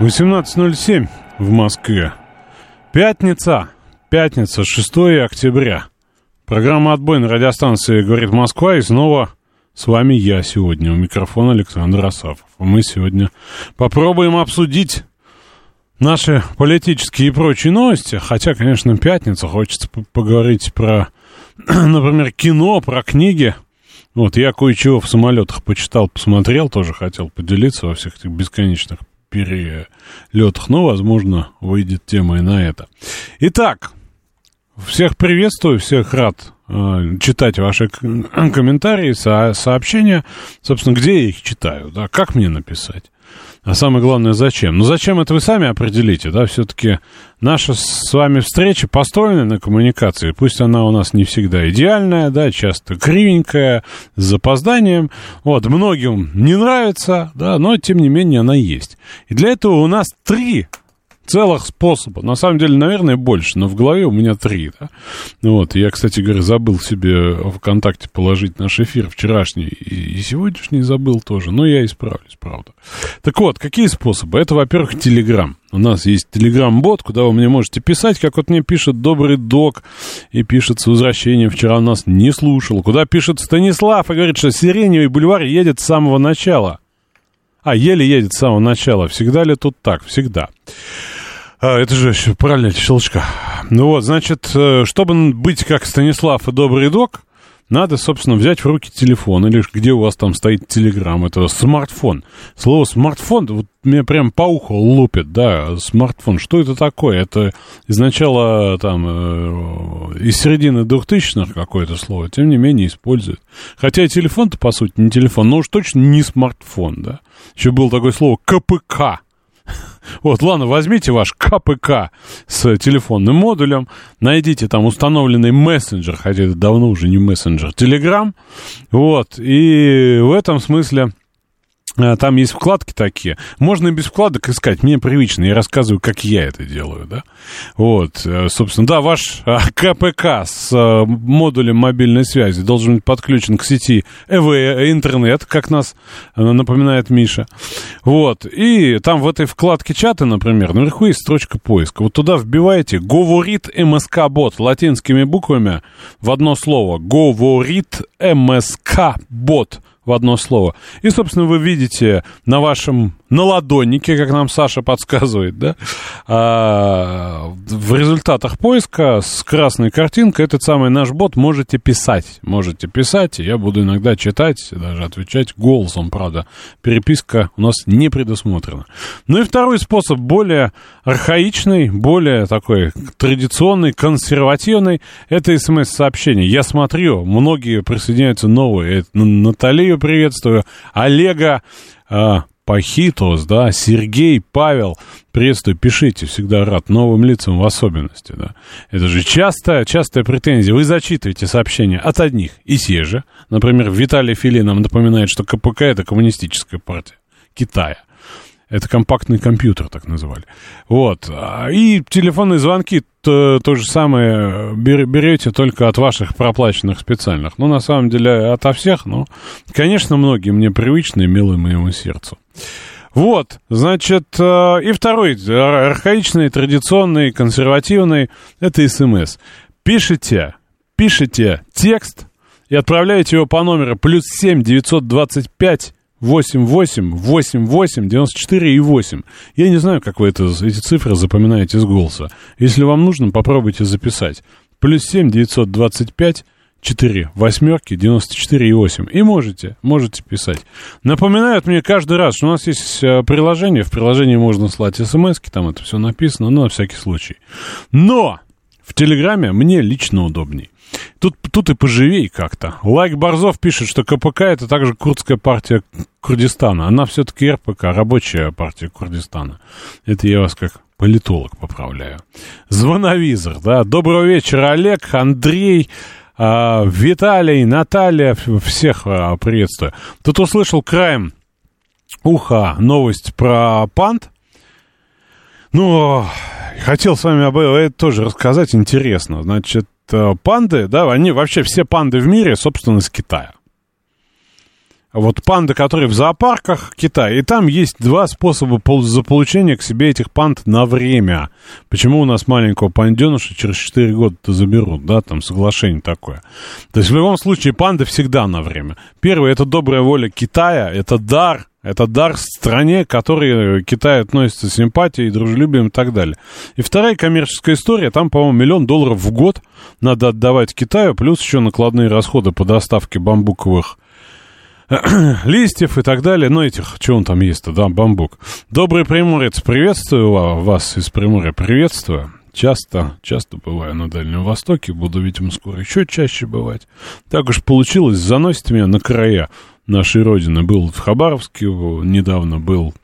18.07 в Москве. Пятница. Пятница, 6 октября. Программа «Отбой» на радиостанции «Говорит Москва» и снова с вами я сегодня. У микрофона Александр Асафов. Мы сегодня попробуем обсудить наши политические и прочие новости. Хотя, конечно, пятница. Хочется поговорить про например, кино, про книги. Вот, я кое-чего в самолетах почитал, посмотрел, тоже хотел поделиться во всех этих бесконечных перелетах, но, возможно, выйдет тема и на это. Итак, всех приветствую, всех рад э, читать ваши комментарии, со сообщения. Собственно, где я их читаю, да, как мне написать? А самое главное, зачем? Ну, зачем это вы сами определите, да, все-таки наша с вами встреча построена на коммуникации, пусть она у нас не всегда идеальная, да, часто кривенькая, с запозданием, вот, многим не нравится, да, но, тем не менее, она есть. И для этого у нас три целых способа. На самом деле, наверное, больше, но в голове у меня три, да. Вот, я, кстати говоря, забыл себе ВКонтакте положить наш эфир вчерашний и, сегодняшний забыл тоже, но я исправлюсь, правда. Так вот, какие способы? Это, во-первых, Телеграм. У нас есть Телеграм-бот, куда вы мне можете писать, как вот мне пишет добрый док, и пишет с возвращением, вчера нас не слушал. Куда пишет Станислав и говорит, что Сиреневый бульвар едет с самого начала. А, еле едет с самого начала. Всегда ли тут так? Всегда. А, это же параллель щелчка. Ну вот, значит, э, чтобы быть как Станислав и добрый док, надо, собственно, взять в руки телефон, или где у вас там стоит телеграм, это смартфон. Слово смартфон, вот меня прям по уху лупит, да, смартфон. Что это такое? Это из там, э, из середины двухтысячных какое-то слово, тем не менее используют. Хотя телефон-то, по сути, не телефон, но уж точно не смартфон, да. Еще было такое слово КПК, вот, ладно, возьмите ваш КПК с телефонным модулем, найдите там установленный мессенджер, хотя это давно уже не мессенджер, Telegram, вот, и в этом смысле там есть вкладки такие. Можно и без вкладок искать. Мне привычно. Я рассказываю, как я это делаю, да. Вот, э, собственно, да, ваш э, КПК с модулем мобильной связи должен быть подключен к сети ЭВ интернет, как нас напоминает Миша. Вот, и там в этой вкладке чата, например, наверху есть строчка поиска. Вот туда вбиваете «Говорит МСК-бот» латинскими буквами в одно слово. «Говорит МСК-бот» в одно слово. И, собственно, вы видите на вашем на ладоннике, как нам Саша подсказывает, да, а, в результатах поиска с красной картинкой этот самый наш бот можете писать. Можете писать, я буду иногда читать, даже отвечать голосом, правда. Переписка у нас не предусмотрена. Ну и второй способ, более архаичный, более такой традиционный, консервативный, это смс-сообщение. Я смотрю, многие присоединяются новые. Наталию приветствую, Олега, а, Пахитос, да, Сергей, Павел, приветствую, пишите, всегда рад, новым лицам в особенности, да. Это же частая, частая претензия. Вы зачитываете сообщения от одних и те же. Например, Виталий Фили нам напоминает, что КПК это коммунистическая партия Китая. Это компактный компьютер, так называли. Вот. И телефонные звонки то, то же самое берете только от ваших проплаченных специальных. Ну, на самом деле, ото всех, но, конечно, многие мне привычны и милые моему сердцу. Вот, значит, э, и второй, архаичный, традиционный, консервативный, это СМС. Пишите, пишите текст и отправляете его по номеру плюс 7 925 8, 8, 8, 8, 94 и 8. Я не знаю, как вы это, эти цифры запоминаете с голоса. Если вам нужно, попробуйте записать. Плюс 7, 925, 4 восьмерки, 94 и 8. И можете, можете писать. Напоминают мне каждый раз, что у нас есть э, приложение. В приложении можно слать смс там это все написано, но на всякий случай. Но в Телеграме мне лично удобней. Тут, тут и поживей как-то. Лайк Борзов пишет, что КПК это также курдская партия Курдистана. Она все-таки РПК, рабочая партия Курдистана. Это я вас как политолог поправляю. Звоновизор, да. Доброго вечера, Олег, Андрей, э, Виталий, Наталья, всех э, приветствую. Тут услышал краем уха новость про панд. Ну, хотел с вами об этом тоже рассказать, интересно. Значит, э, панды, да, они вообще все панды в мире, собственно, из Китая. Вот панды, которые в зоопарках Китая, и там есть два способа заполучения к себе этих панд на время. Почему у нас маленького панденыша через 4 года-то заберут, да, там соглашение такое. То есть в любом случае панды всегда на время. Первое, это добрая воля Китая, это дар это дар стране, к которой Китай относится с симпатией, дружелюбием и так далее. И вторая коммерческая история, там, по-моему, миллион долларов в год надо отдавать Китаю, плюс еще накладные расходы по доставке бамбуковых листьев и так далее. Ну, этих, что он там есть-то, да, бамбук. Добрый приморец, приветствую вас из Приморья, приветствую. Часто, часто бываю на Дальнем Востоке, буду, видимо, скоро еще чаще бывать. Так уж получилось, заносит меня на края нашей Родины. Был в Хабаровске недавно, был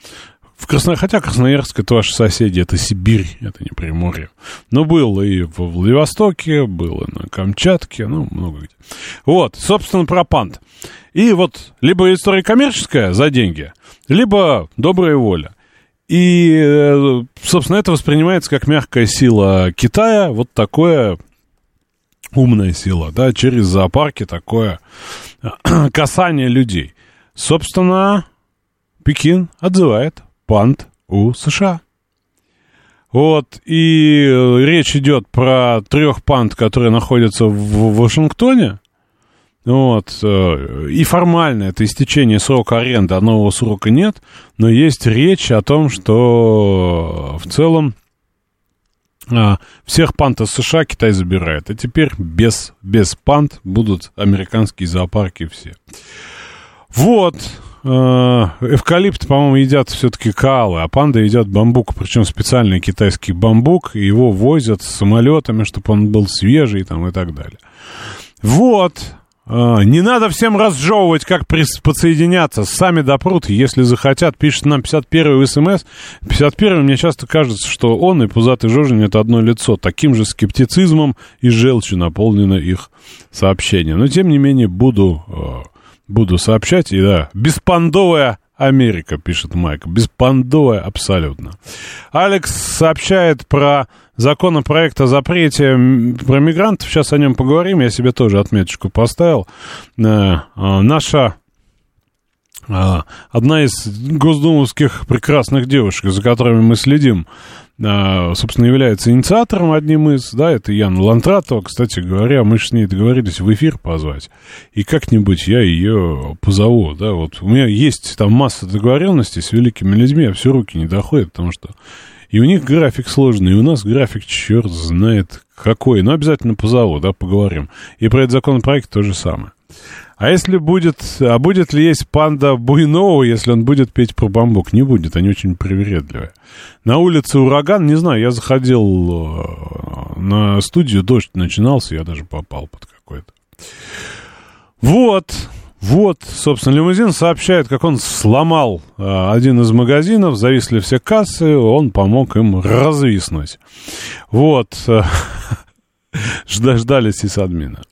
в Красно... Хотя Красноярск это ваши соседи, это Сибирь, это не Приморье. Но был и в Владивостоке, был и на Камчатке, ну, много где. Вот, собственно, про пант. И вот либо история коммерческая за деньги, либо добрая воля. И, э, собственно, это воспринимается как мягкая сила Китая, вот такое умная сила, да, через зоопарки такое касание людей. Собственно, Пекин отзывает пант у США. Вот, и э, речь идет про трех пант, которые находятся в Вашингтоне. Вот, э, и формально это истечение срока аренды, а нового срока нет, но есть речь о том, что в целом всех пант из США Китай забирает, а теперь без, без пант будут американские зоопарки все. Вот, э, эвкалипт, по-моему, едят все-таки калы, а панда едят бамбук, причем специальный китайский бамбук, и его возят самолетами, чтобы он был свежий там, и так далее. Вот, а, не надо всем разжевывать, как подсоединяться. Сами допрут, если захотят. Пишет нам 51-й СМС. 51-й мне часто кажется, что он и Пузатый Жожин это одно лицо. Таким же скептицизмом и желчью наполнено их сообщение. Но, тем не менее, буду, а, буду сообщать. И да, беспондовая Америка, пишет Майк. Беспондовая абсолютно. Алекс сообщает про законопроект о запрете про мигрантов. Сейчас о нем поговорим. Я себе тоже отметочку поставил. Э, э, наша э, одна из госдумовских прекрасных девушек, за которыми мы следим, собственно, является инициатором одним из, да, это Яна Лантратова. Кстати говоря, мы же с ней договорились в эфир позвать. И как-нибудь я ее позову, да, вот у меня есть там масса договоренностей с великими людьми, а все руки не доходят, потому что и у них график сложный, и у нас график черт знает какой. Но обязательно позову, да, поговорим. И про этот законопроект то же самое. А если будет, а будет ли есть панда Буйнова, если он будет петь про бамбук? Не будет, они очень привередливые. На улице ураган, не знаю, я заходил э, на студию, дождь начинался, я даже попал под какой-то. Вот, вот, собственно, лимузин сообщает, как он сломал э, один из магазинов, зависли все кассы, он помог им развиснуть. Вот, э, ждали сисадмина.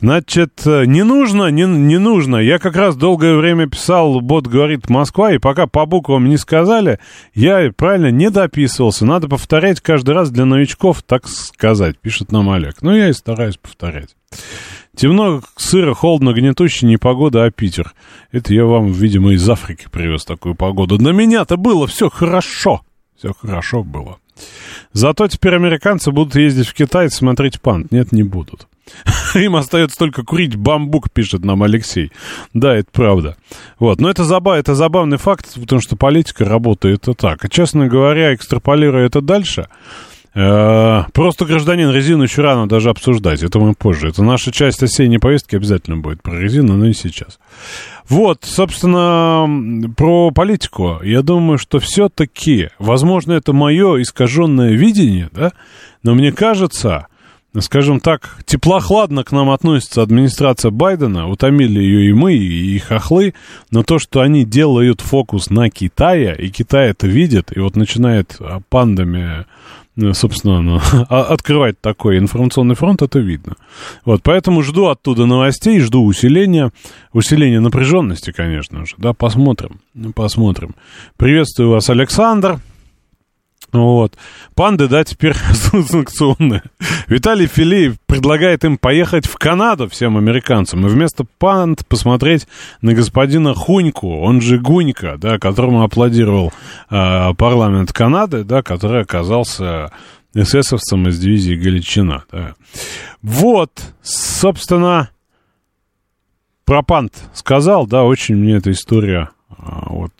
Значит, э, не нужно, не, не нужно. Я как раз долгое время писал, бот говорит Москва, и пока по буквам не сказали, я правильно не дописывался. Надо повторять каждый раз для новичков, так сказать, пишет нам Олег. Ну, я и стараюсь повторять. Темно, сыро, холодно, гнетуще, не погода, а Питер. Это я вам, видимо, из Африки привез такую погоду. На меня-то было все хорошо. Все хорошо было. Зато теперь американцы будут ездить в Китай и смотреть пант. Нет, не будут. Им остается только курить бамбук, пишет нам Алексей. Да, это правда. Вот. Но это, забав, это забавный факт, потому что политика работает и так. И, честно говоря, экстраполируя это дальше, просто гражданин резину еще рано даже обсуждать, это мы позже. Это наша часть осенней повестки обязательно будет про резину, но не сейчас. Вот, собственно, про политику. Я думаю, что все-таки, возможно, это мое искаженное видение, да, но мне кажется, скажем так, теплохладно к нам относится администрация Байдена, утомили ее и мы, и хохлы, но то, что они делают фокус на Китае, и Китай это видит, и вот начинает а, пандами собственно, ну, открывать такой информационный фронт, это видно. Вот, поэтому жду оттуда новостей, жду усиления, усиления напряженности, конечно же, да, посмотрим, посмотрим. Приветствую вас, Александр. Вот. Панды, да, теперь санкционные. Виталий Филипп предлагает им поехать в Канаду, всем американцам, и вместо панд посмотреть на господина Хуньку, он же Гунька, да, которому аплодировал э, парламент Канады, да, который оказался эсэсовцем из дивизии Галичина. Да. Вот, собственно, про панд сказал, да, очень мне эта история вот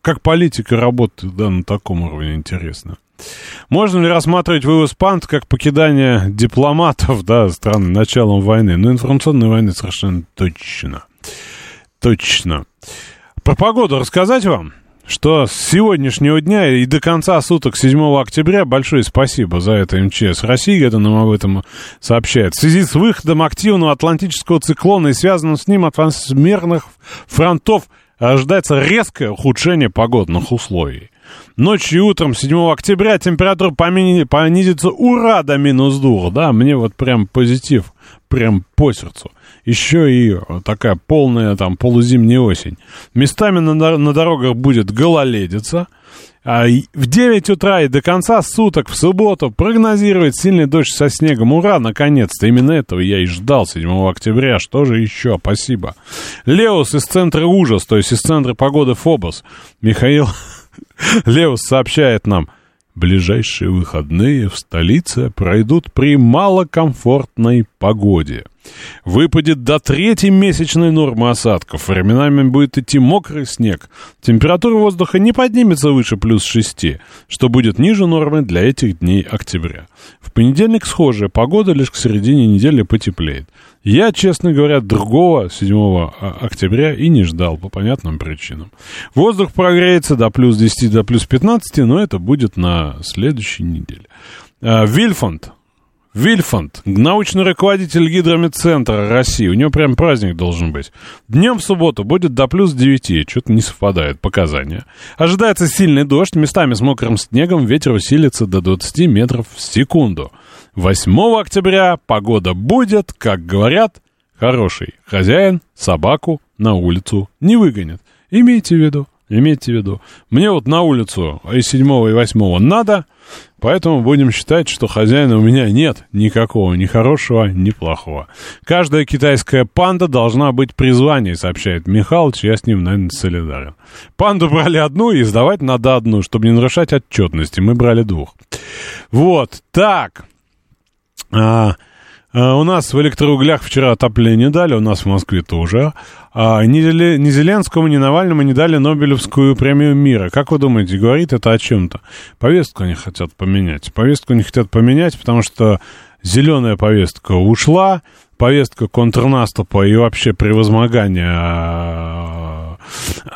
как политика работает да, на таком уровне, интересно. Можно ли рассматривать вывоз пант как покидание дипломатов да, страны началом войны? Ну, информационной войны совершенно точно. Точно. Про погоду рассказать вам? что с сегодняшнего дня и до конца суток 7 октября большое спасибо за это МЧС России, это нам об этом сообщает. В связи с выходом активного атлантического циклона и связанным с ним атмосферных фронтов ожидается резкое ухудшение погодных условий. Ночью и утром 7 октября температура понизится ура до минус 2. Да, мне вот прям позитив, прям по сердцу. Еще и такая полная там полузимняя осень. Местами на, на дорогах будет гололедица. А в 9 утра и до конца суток в субботу прогнозирует сильный дождь со снегом. Ура, наконец-то! Именно этого я и ждал 7 октября. Что же еще? Спасибо. Леус из центра ужас, то есть из центра погоды Фобос. Михаил Леус сообщает нам, ближайшие выходные в столице пройдут при малокомфортной погоде. Выпадет до третьей месячной нормы осадков. Временами будет идти мокрый снег. Температура воздуха не поднимется выше плюс 6, что будет ниже нормы для этих дней октября. В понедельник схожая погода, лишь к середине недели потеплеет. Я, честно говоря, другого 7 а, октября и не ждал по понятным причинам. Воздух прогреется до плюс 10, до плюс 15, но это будет на следующей неделе. А, Вильфанд научный руководитель гидромедцентра России. У него прям праздник должен быть. Днем в субботу будет до плюс 9. Что-то не совпадает показания. Ожидается сильный дождь, местами с мокрым снегом, ветер усилится до 20 метров в секунду. 8 октября погода будет, как говорят, хороший. Хозяин собаку на улицу не выгонит. Имейте в виду, имейте в виду. Мне вот на улицу и 7 и 8 надо, Поэтому будем считать, что хозяина у меня нет никакого, ни хорошего, ни плохого. Каждая китайская панда должна быть при сообщает Михалыч, я с ним, наверное, солидарен. Панду брали одну, и сдавать надо одну, чтобы не нарушать отчетности. Мы брали двух. Вот, так. А, у нас в электроуглях вчера отопление дали, у нас в Москве тоже. А, ни Зеленскому, ни Навальному не дали Нобелевскую премию мира. Как вы думаете, говорит это о чем-то? Повестку они хотят поменять. Повестку они хотят поменять, потому что зеленая повестка ушла, повестка контрнаступа и вообще превозмогания а,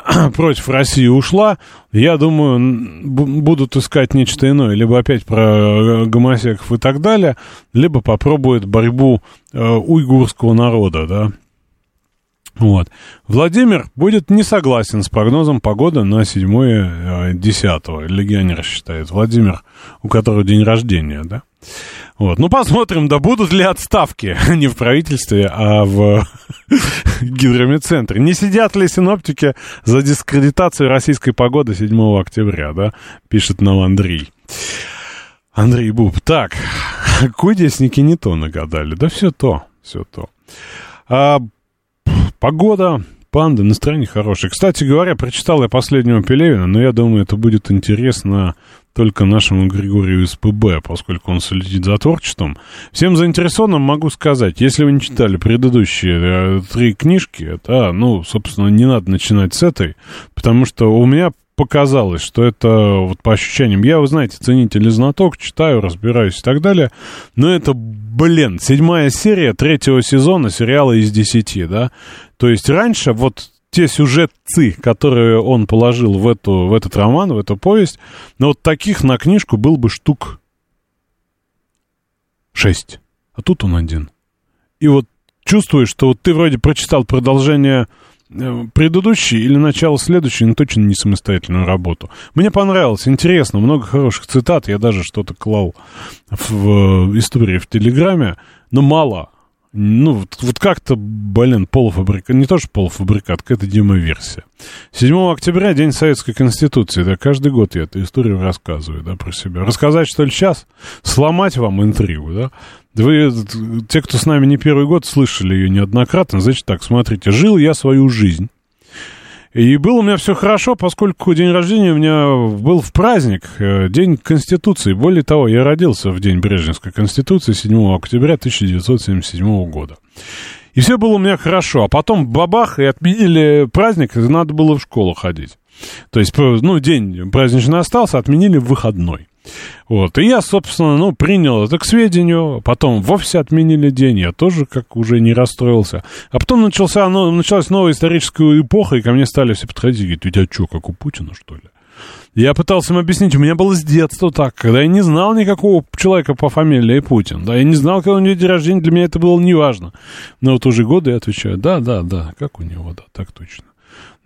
против России ушла, я думаю, будут искать нечто иное. Либо опять про гомосеков и так далее, либо попробуют борьбу э, уйгурского народа, да. Вот. Владимир будет не согласен с прогнозом погоды на 7-10. Э, Легионер считает. Владимир, у которого день рождения, да? Вот. Ну, посмотрим, да будут ли отставки не в правительстве, а в гидромедцентре. Не сидят ли синоптики за дискредитацию российской погоды 7 октября, да? Пишет нам Андрей. Андрей Буб. Так, кудесники не то нагадали. Да все то, все то. А, погода, панда, настроение хорошее. Кстати говоря, прочитал я последнего Пелевина, но я думаю, это будет интересно только нашему Григорию СПБ, поскольку он следит за творчеством. Всем заинтересованным могу сказать, если вы не читали предыдущие э, три книжки, да, ну, собственно, не надо начинать с этой, потому что у меня показалось, что это вот по ощущениям, я, вы знаете, ценитель и знаток, читаю, разбираюсь и так далее, но это, блин, седьмая серия третьего сезона сериала из десяти, да, то есть раньше вот те сюжетцы, которые он положил в, эту, в этот роман, в эту повесть, но вот таких на книжку был бы штук шесть. а тут он один. И вот чувствуешь, что вот ты вроде прочитал продолжение предыдущий или начало следующей, но точно не самостоятельную работу. Мне понравилось, интересно, много хороших цитат, я даже что-то клал в, в истории в Телеграме, но мало. Ну, вот, вот как-то, блин, полуфабрикат, не то что полуфабрикат, какая-то демоверсия. 7 октября, День Советской Конституции, да, каждый год я эту историю рассказываю, да, про себя. Рассказать, что ли, сейчас? Сломать вам интригу, да? Вы, те, кто с нами не первый год, слышали ее неоднократно, значит так, смотрите, жил я свою жизнь. И было у меня все хорошо, поскольку день рождения у меня был в праздник, э, День Конституции. Более того, я родился в День Брежневской Конституции 7 октября 1977 года. И все было у меня хорошо. А потом бабах, и отменили праздник, и надо было в школу ходить. То есть, ну, день праздничный остался, отменили выходной. Вот, и я, собственно, ну, принял это к сведению, потом вовсе отменили день, я тоже как уже не расстроился. А потом начался, ну, началась новая историческая эпоха, и ко мне стали все подходить и говорить, у тебя что, как у Путина, что ли? Я пытался им объяснить, у меня было с детства так, когда я не знал никакого человека по фамилии Путин, да, я не знал, когда у него день рождения, для меня это было неважно. Но вот уже годы я отвечаю, да, да, да, как у него, да, так точно.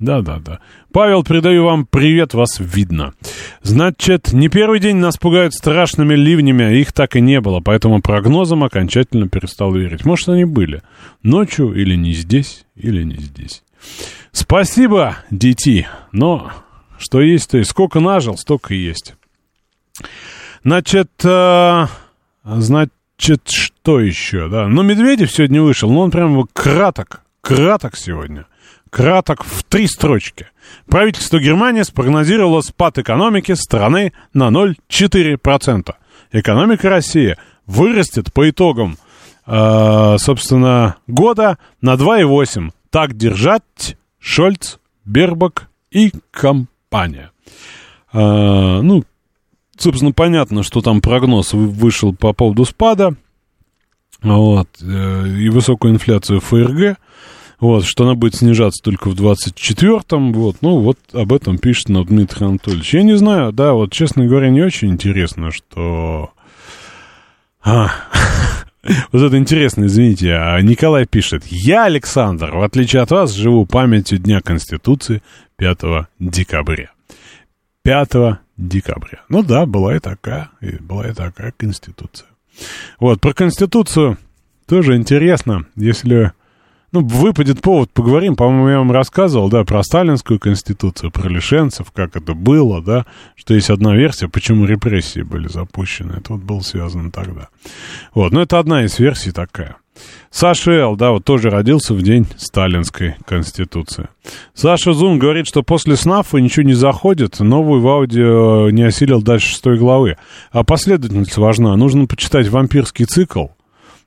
Да-да-да. Павел, передаю вам привет, вас видно. Значит, не первый день нас пугают страшными ливнями, их так и не было, поэтому прогнозам окончательно перестал верить. Может, они были. Ночью или не здесь, или не здесь. Спасибо, дети. Но что есть, то есть. Сколько нажил, столько и есть. Значит, э, значит, что еще, да? Ну, Медведев сегодня вышел, но он прям краток, краток сегодня краток в три строчки. Правительство Германии спрогнозировало спад экономики страны на 0,4%. Экономика России вырастет по итогам, э, собственно, года на 2,8%. Так держать Шольц, Бербак и компания. Э, ну, собственно, понятно, что там прогноз вышел по поводу спада. Вот, э, и высокую инфляцию ФРГ. Вот, что она будет снижаться только в 24-м, вот, ну, вот об этом пишет нам Дмитрий Анатольевич. Я не знаю, да, вот, честно говоря, не очень интересно, что... А, вот это интересно, извините, а Николай пишет, я, Александр, в отличие от вас, живу памятью Дня Конституции 5 декабря. 5 декабря. Ну да, была и такая, была и такая Конституция. Вот, про Конституцию тоже интересно, если ну, выпадет повод, поговорим. По-моему, я вам рассказывал, да, про сталинскую конституцию, про лишенцев, как это было, да, что есть одна версия, почему репрессии были запущены. Это вот было связано тогда. Вот, ну, это одна из версий такая. Саша Эл, да, вот тоже родился в день сталинской конституции. Саша Зум говорит, что после СНАФа ничего не заходит, новую в аудио не осилил дальше шестой главы. А последовательность важна. Нужно почитать вампирский цикл.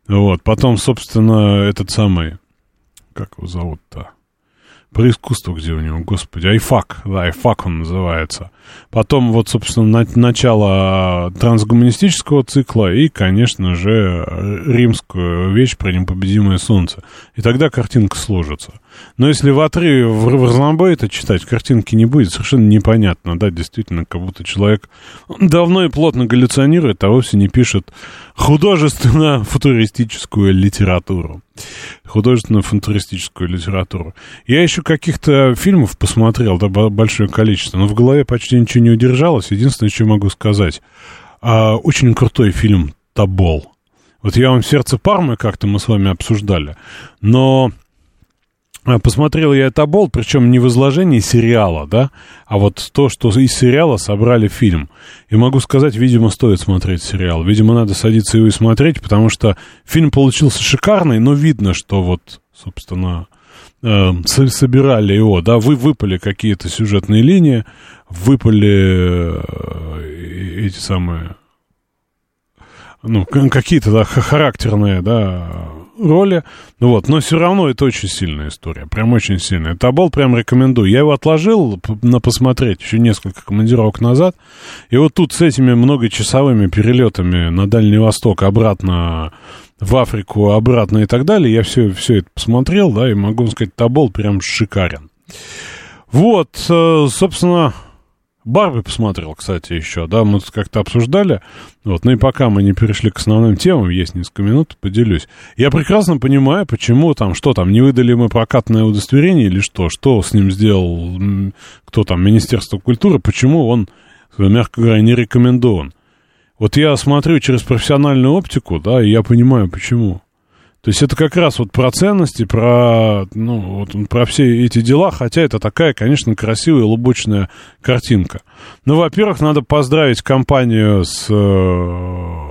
Вот, потом, собственно, этот самый как его зовут-то? Про искусство, где у него, господи, айфак, да, айфак он называется. Потом вот, собственно, на, начало трансгуманистического цикла и, конечно же, римскую вещь про непобедимое солнце. И тогда картинка сложится. Но если в отрыве в, в разнобой это читать, картинки не будет, совершенно непонятно, да, действительно, как будто человек давно и плотно галлюционирует, а вовсе не пишет художественно-футуристическую литературу. Художественно-футуристическую литературу. Я еще каких-то фильмов посмотрел, да, большое количество, но в голове почти ничего не удержалось. Единственное, что могу сказать, а, очень крутой фильм «Табол». Вот я вам «Сердце Пармы» как-то мы с вами обсуждали, но Посмотрел я это болт, причем не в изложении сериала, да, а вот то, что из сериала собрали фильм. И могу сказать, видимо, стоит смотреть сериал. Видимо, надо садиться его и смотреть, потому что фильм получился шикарный, но видно, что вот, собственно, э, собирали его, да, вы выпали какие-то сюжетные линии, выпали э, эти самые, ну, какие-то, да, характерные, да, роли. Ну вот, но все равно это очень сильная история. Прям очень сильная. Табол прям рекомендую. Я его отложил на посмотреть еще несколько командировок назад. И вот тут с этими многочасовыми перелетами на Дальний Восток, обратно в Африку, обратно и так далее, я все, все это посмотрел, да, и могу сказать, Табол прям шикарен. Вот, э, собственно, Барби посмотрел, кстати, еще, да, мы тут как-то обсуждали. Вот, ну и пока мы не перешли к основным темам, есть несколько минут, поделюсь. Я прекрасно понимаю, почему там, что там, не выдали мы прокатное удостоверение или что, что с ним сделал, кто там, Министерство культуры, почему он, мягко говоря, не рекомендован. Вот я смотрю через профессиональную оптику, да, и я понимаю, почему. То есть это как раз вот про ценности, про, ну, вот, про все эти дела, хотя это такая, конечно, красивая лубочная картинка. Ну, во-первых, надо поздравить компанию с э,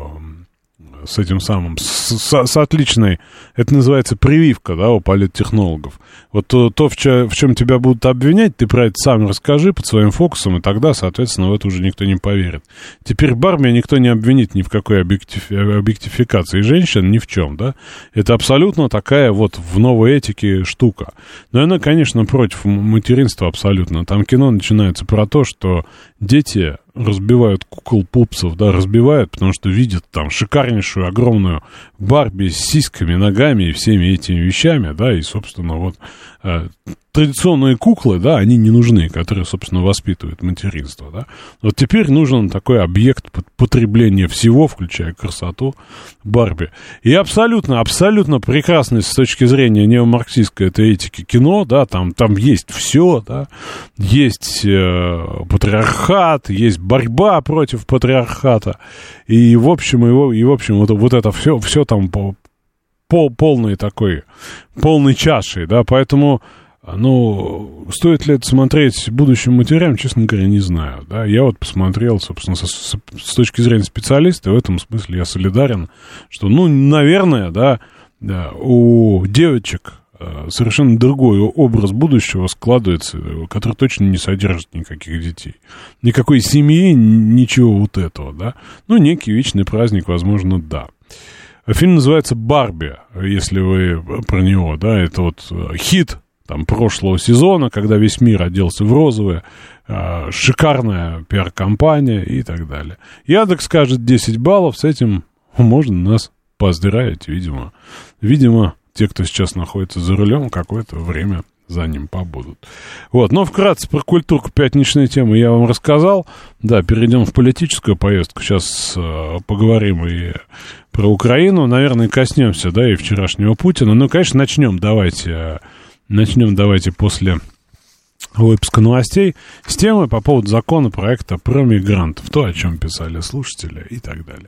с этим самым, с, с, с отличной, это называется прививка, да, у политтехнологов. Вот то, то в, че, в чем тебя будут обвинять, ты про это сам расскажи под своим фокусом, и тогда, соответственно, в это уже никто не поверит. Теперь Барми никто не обвинит ни в какой объектив, объектификации женщин, ни в чем, да. Это абсолютно такая вот в новой этике штука. Но она, конечно, против материнства абсолютно. Там кино начинается про то, что дети разбивают кукол пупсов, да, разбивают, потому что видят там шикарнейшую, огромную Барби с сиськами, ногами и всеми этими вещами, да, и, собственно, вот э, традиционные куклы, да, они не нужны, которые, собственно, воспитывают материнство, да. Вот теперь нужен такой объект потребления всего, включая красоту Барби. И абсолютно, абсолютно прекрасный с точки зрения неомарксистской этой этики кино, да, там, там есть все, да, есть э, патриархат, есть борьба против патриархата, и, в общем, его, и, в общем, вот, вот это все, все там по, по полной такой, полной чашей, да, поэтому ну, стоит ли это смотреть будущим матерям, честно говоря, не знаю. Да? Я вот посмотрел, собственно, со, с, с точки зрения специалиста, в этом смысле я солидарен, что, ну, наверное, да, да у девочек э, совершенно другой образ будущего складывается, который точно не содержит никаких детей. Никакой семьи, ничего вот этого, да. Ну, некий вечный праздник, возможно, да. Фильм называется «Барби», если вы про него, да, это вот э, хит там, прошлого сезона, когда весь мир оделся в розовое, э, шикарная пиар-компания и так далее. Яндекс скажет 10 баллов, с этим можно нас поздравить, видимо. Видимо, те, кто сейчас находится за рулем, какое-то время за ним побудут. Вот, но вкратце про культурку пятничной темы я вам рассказал. Да, перейдем в политическую поездку. Сейчас э, поговорим и про Украину. Наверное, коснемся, да, и вчерашнего Путина. Ну, конечно, начнем, давайте э, Начнем давайте после выпуска новостей с темы по поводу законопроекта про мигрантов. То, о чем писали слушатели и так далее.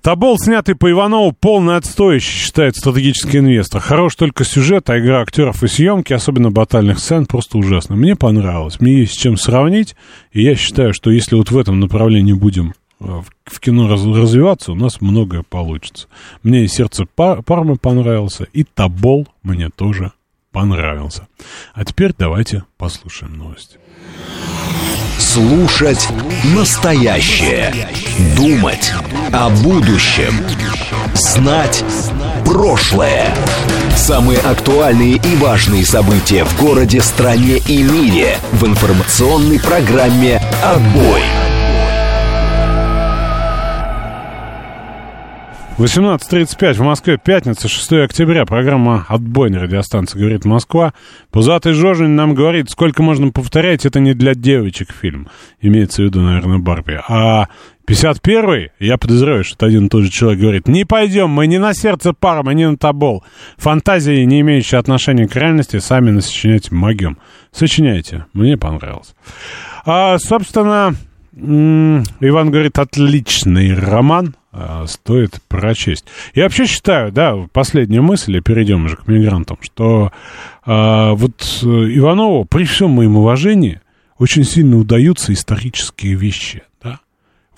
Табол, снятый по Иванову, полный отстой, считает стратегический инвестор. Хорош только сюжет, а игра актеров и съемки, особенно батальных сцен, просто ужасно. Мне понравилось, мне есть с чем сравнить, и я считаю, что если вот в этом направлении будем э, в кино развиваться, у нас многое получится. Мне и сердце Пармы понравился, и Табол мне тоже понравился. А теперь давайте послушаем новости. Слушать настоящее. Думать о будущем. Знать прошлое. Самые актуальные и важные события в городе, стране и мире в информационной программе «Отбой». 18.35 в Москве, пятница, 6 октября. Программа «Отбой» на радиостанции «Говорит Москва». Пузатый Жожин нам говорит, сколько можно повторять, это не для девочек фильм. Имеется в виду, наверное, Барби. А 51-й, я подозреваю, что это один и тот же человек говорит, не пойдем, мы не на сердце пара, мы не на табол. Фантазии, не имеющие отношения к реальности, сами насочиняйте магием. Сочиняйте, мне понравилось. А, собственно, Иван говорит, отличный роман, стоит прочесть. Я вообще считаю, да, последняя мысль, и перейдем уже к мигрантам, что а, вот э, Иванову, при всем моем уважении, очень сильно удаются исторические вещи, да.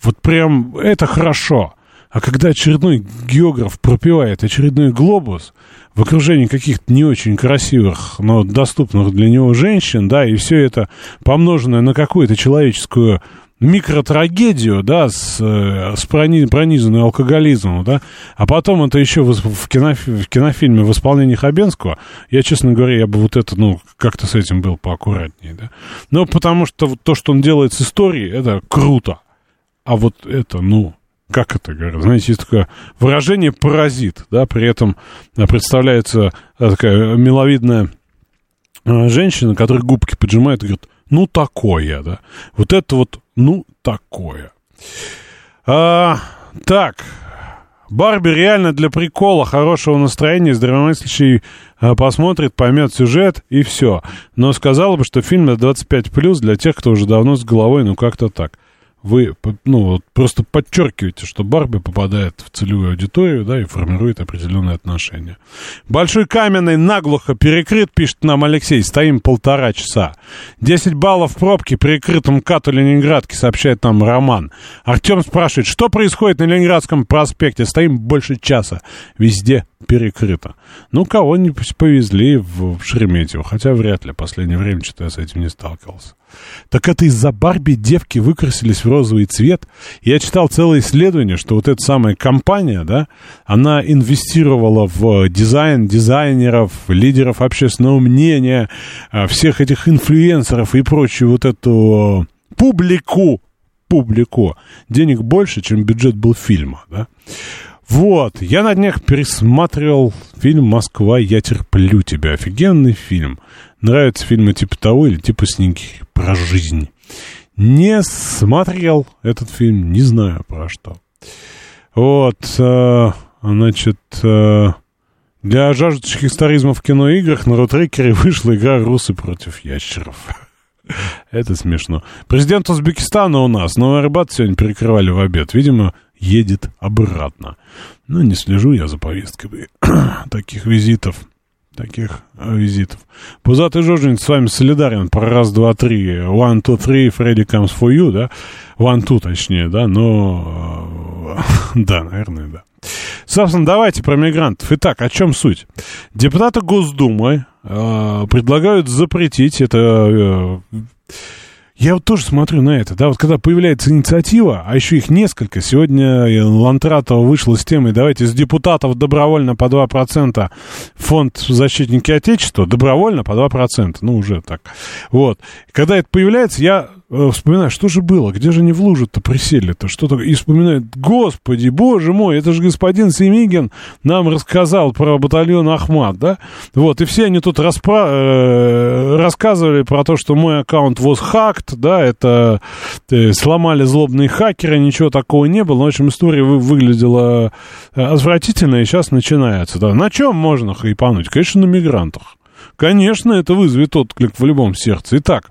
Вот прям это хорошо. А когда очередной географ пропивает очередной глобус в окружении каких-то не очень красивых, но доступных для него женщин, да, и все это помноженное на какую-то человеческую микротрагедию, да, с, э, с пронизанной алкоголизмом, да, а потом это еще в, в, киноф, в кинофильме в исполнении Хабенского, я, честно говоря, я бы вот это, ну, как-то с этим был поаккуратнее, да. Но потому что то, что он делает с историей, это круто. А вот это, ну, как это говорят, знаете, есть такое выражение «паразит», да, при этом представляется такая миловидная э, женщина, которая губки поджимает и говорит, ну такое, да. Вот это вот, ну такое. А, так, Барби реально для прикола, хорошего настроения, здравомыслящий а, посмотрит, поймет сюжет и все. Но сказала бы, что фильм 25+, для тех, кто уже давно с головой, ну как-то так вы ну, вот просто подчеркиваете, что Барби попадает в целевую аудиторию, да, и формирует определенные отношения. Большой каменный наглухо перекрыт, пишет нам Алексей, стоим полтора часа. 10 баллов пробки при крытом кату Ленинградки, сообщает нам Роман. Артем спрашивает, что происходит на Ленинградском проспекте? Стоим больше часа. Везде перекрыто. Ну, кого-нибудь повезли в Шереметьево, хотя вряд ли. Последнее время что-то я с этим не сталкивался. Так это из-за Барби девки выкрасились в розовый цвет. Я читал целое исследование, что вот эта самая компания, да, она инвестировала в дизайн дизайнеров, лидеров общественного мнения, а, всех этих инфлюенсеров и прочую вот эту публику, публику. Денег больше, чем бюджет был фильма, да. Вот, я на днях пересматривал фильм «Москва, я терплю тебя». Офигенный фильм. Нравятся фильмы типа того или типа «Снеги про жизнь». Не смотрел этот фильм, не знаю про что. Вот, э, значит, э, для жаждущих историзма в киноиграх на рутрекере вышла игра «Русы против ящеров». Это смешно. Президент Узбекистана у нас. Новый Арбат сегодня перекрывали в обед. Видимо, едет обратно. Но не слежу я за повесткой таких визитов. Таких а, визитов. Пузатый Жожин с вами солидарен про раз, два, три. One, two, three, Freddy comes for you, да? One, two, точнее, да? Но... да, наверное, да. Собственно, давайте про мигрантов. Итак, о чем суть? Депутаты Госдумы э, предлагают запретить это... Э, я вот тоже смотрю на это, да, вот когда появляется инициатива, а еще их несколько, сегодня Лантратова вышла с темой, давайте с депутатов добровольно по 2%, фонд «Защитники Отечества» добровольно по 2%, ну, уже так, вот. Когда это появляется, я Э, вспоминаю, что же было, где же они в лужу-то присели-то, что то и вспоминаю, господи, боже мой, это же господин Семигин нам рассказал про батальон Ахмат, да, вот, и все они тут распра... э, рассказывали про то, что мой аккаунт was hacked, да, это э, сломали злобные хакеры, ничего такого не было, но, в общем, история вы, выглядела э, отвратительно, и сейчас начинается, да, на чем можно хайпануть? Конечно, на мигрантах. Конечно, это вызовет отклик в любом сердце. Итак,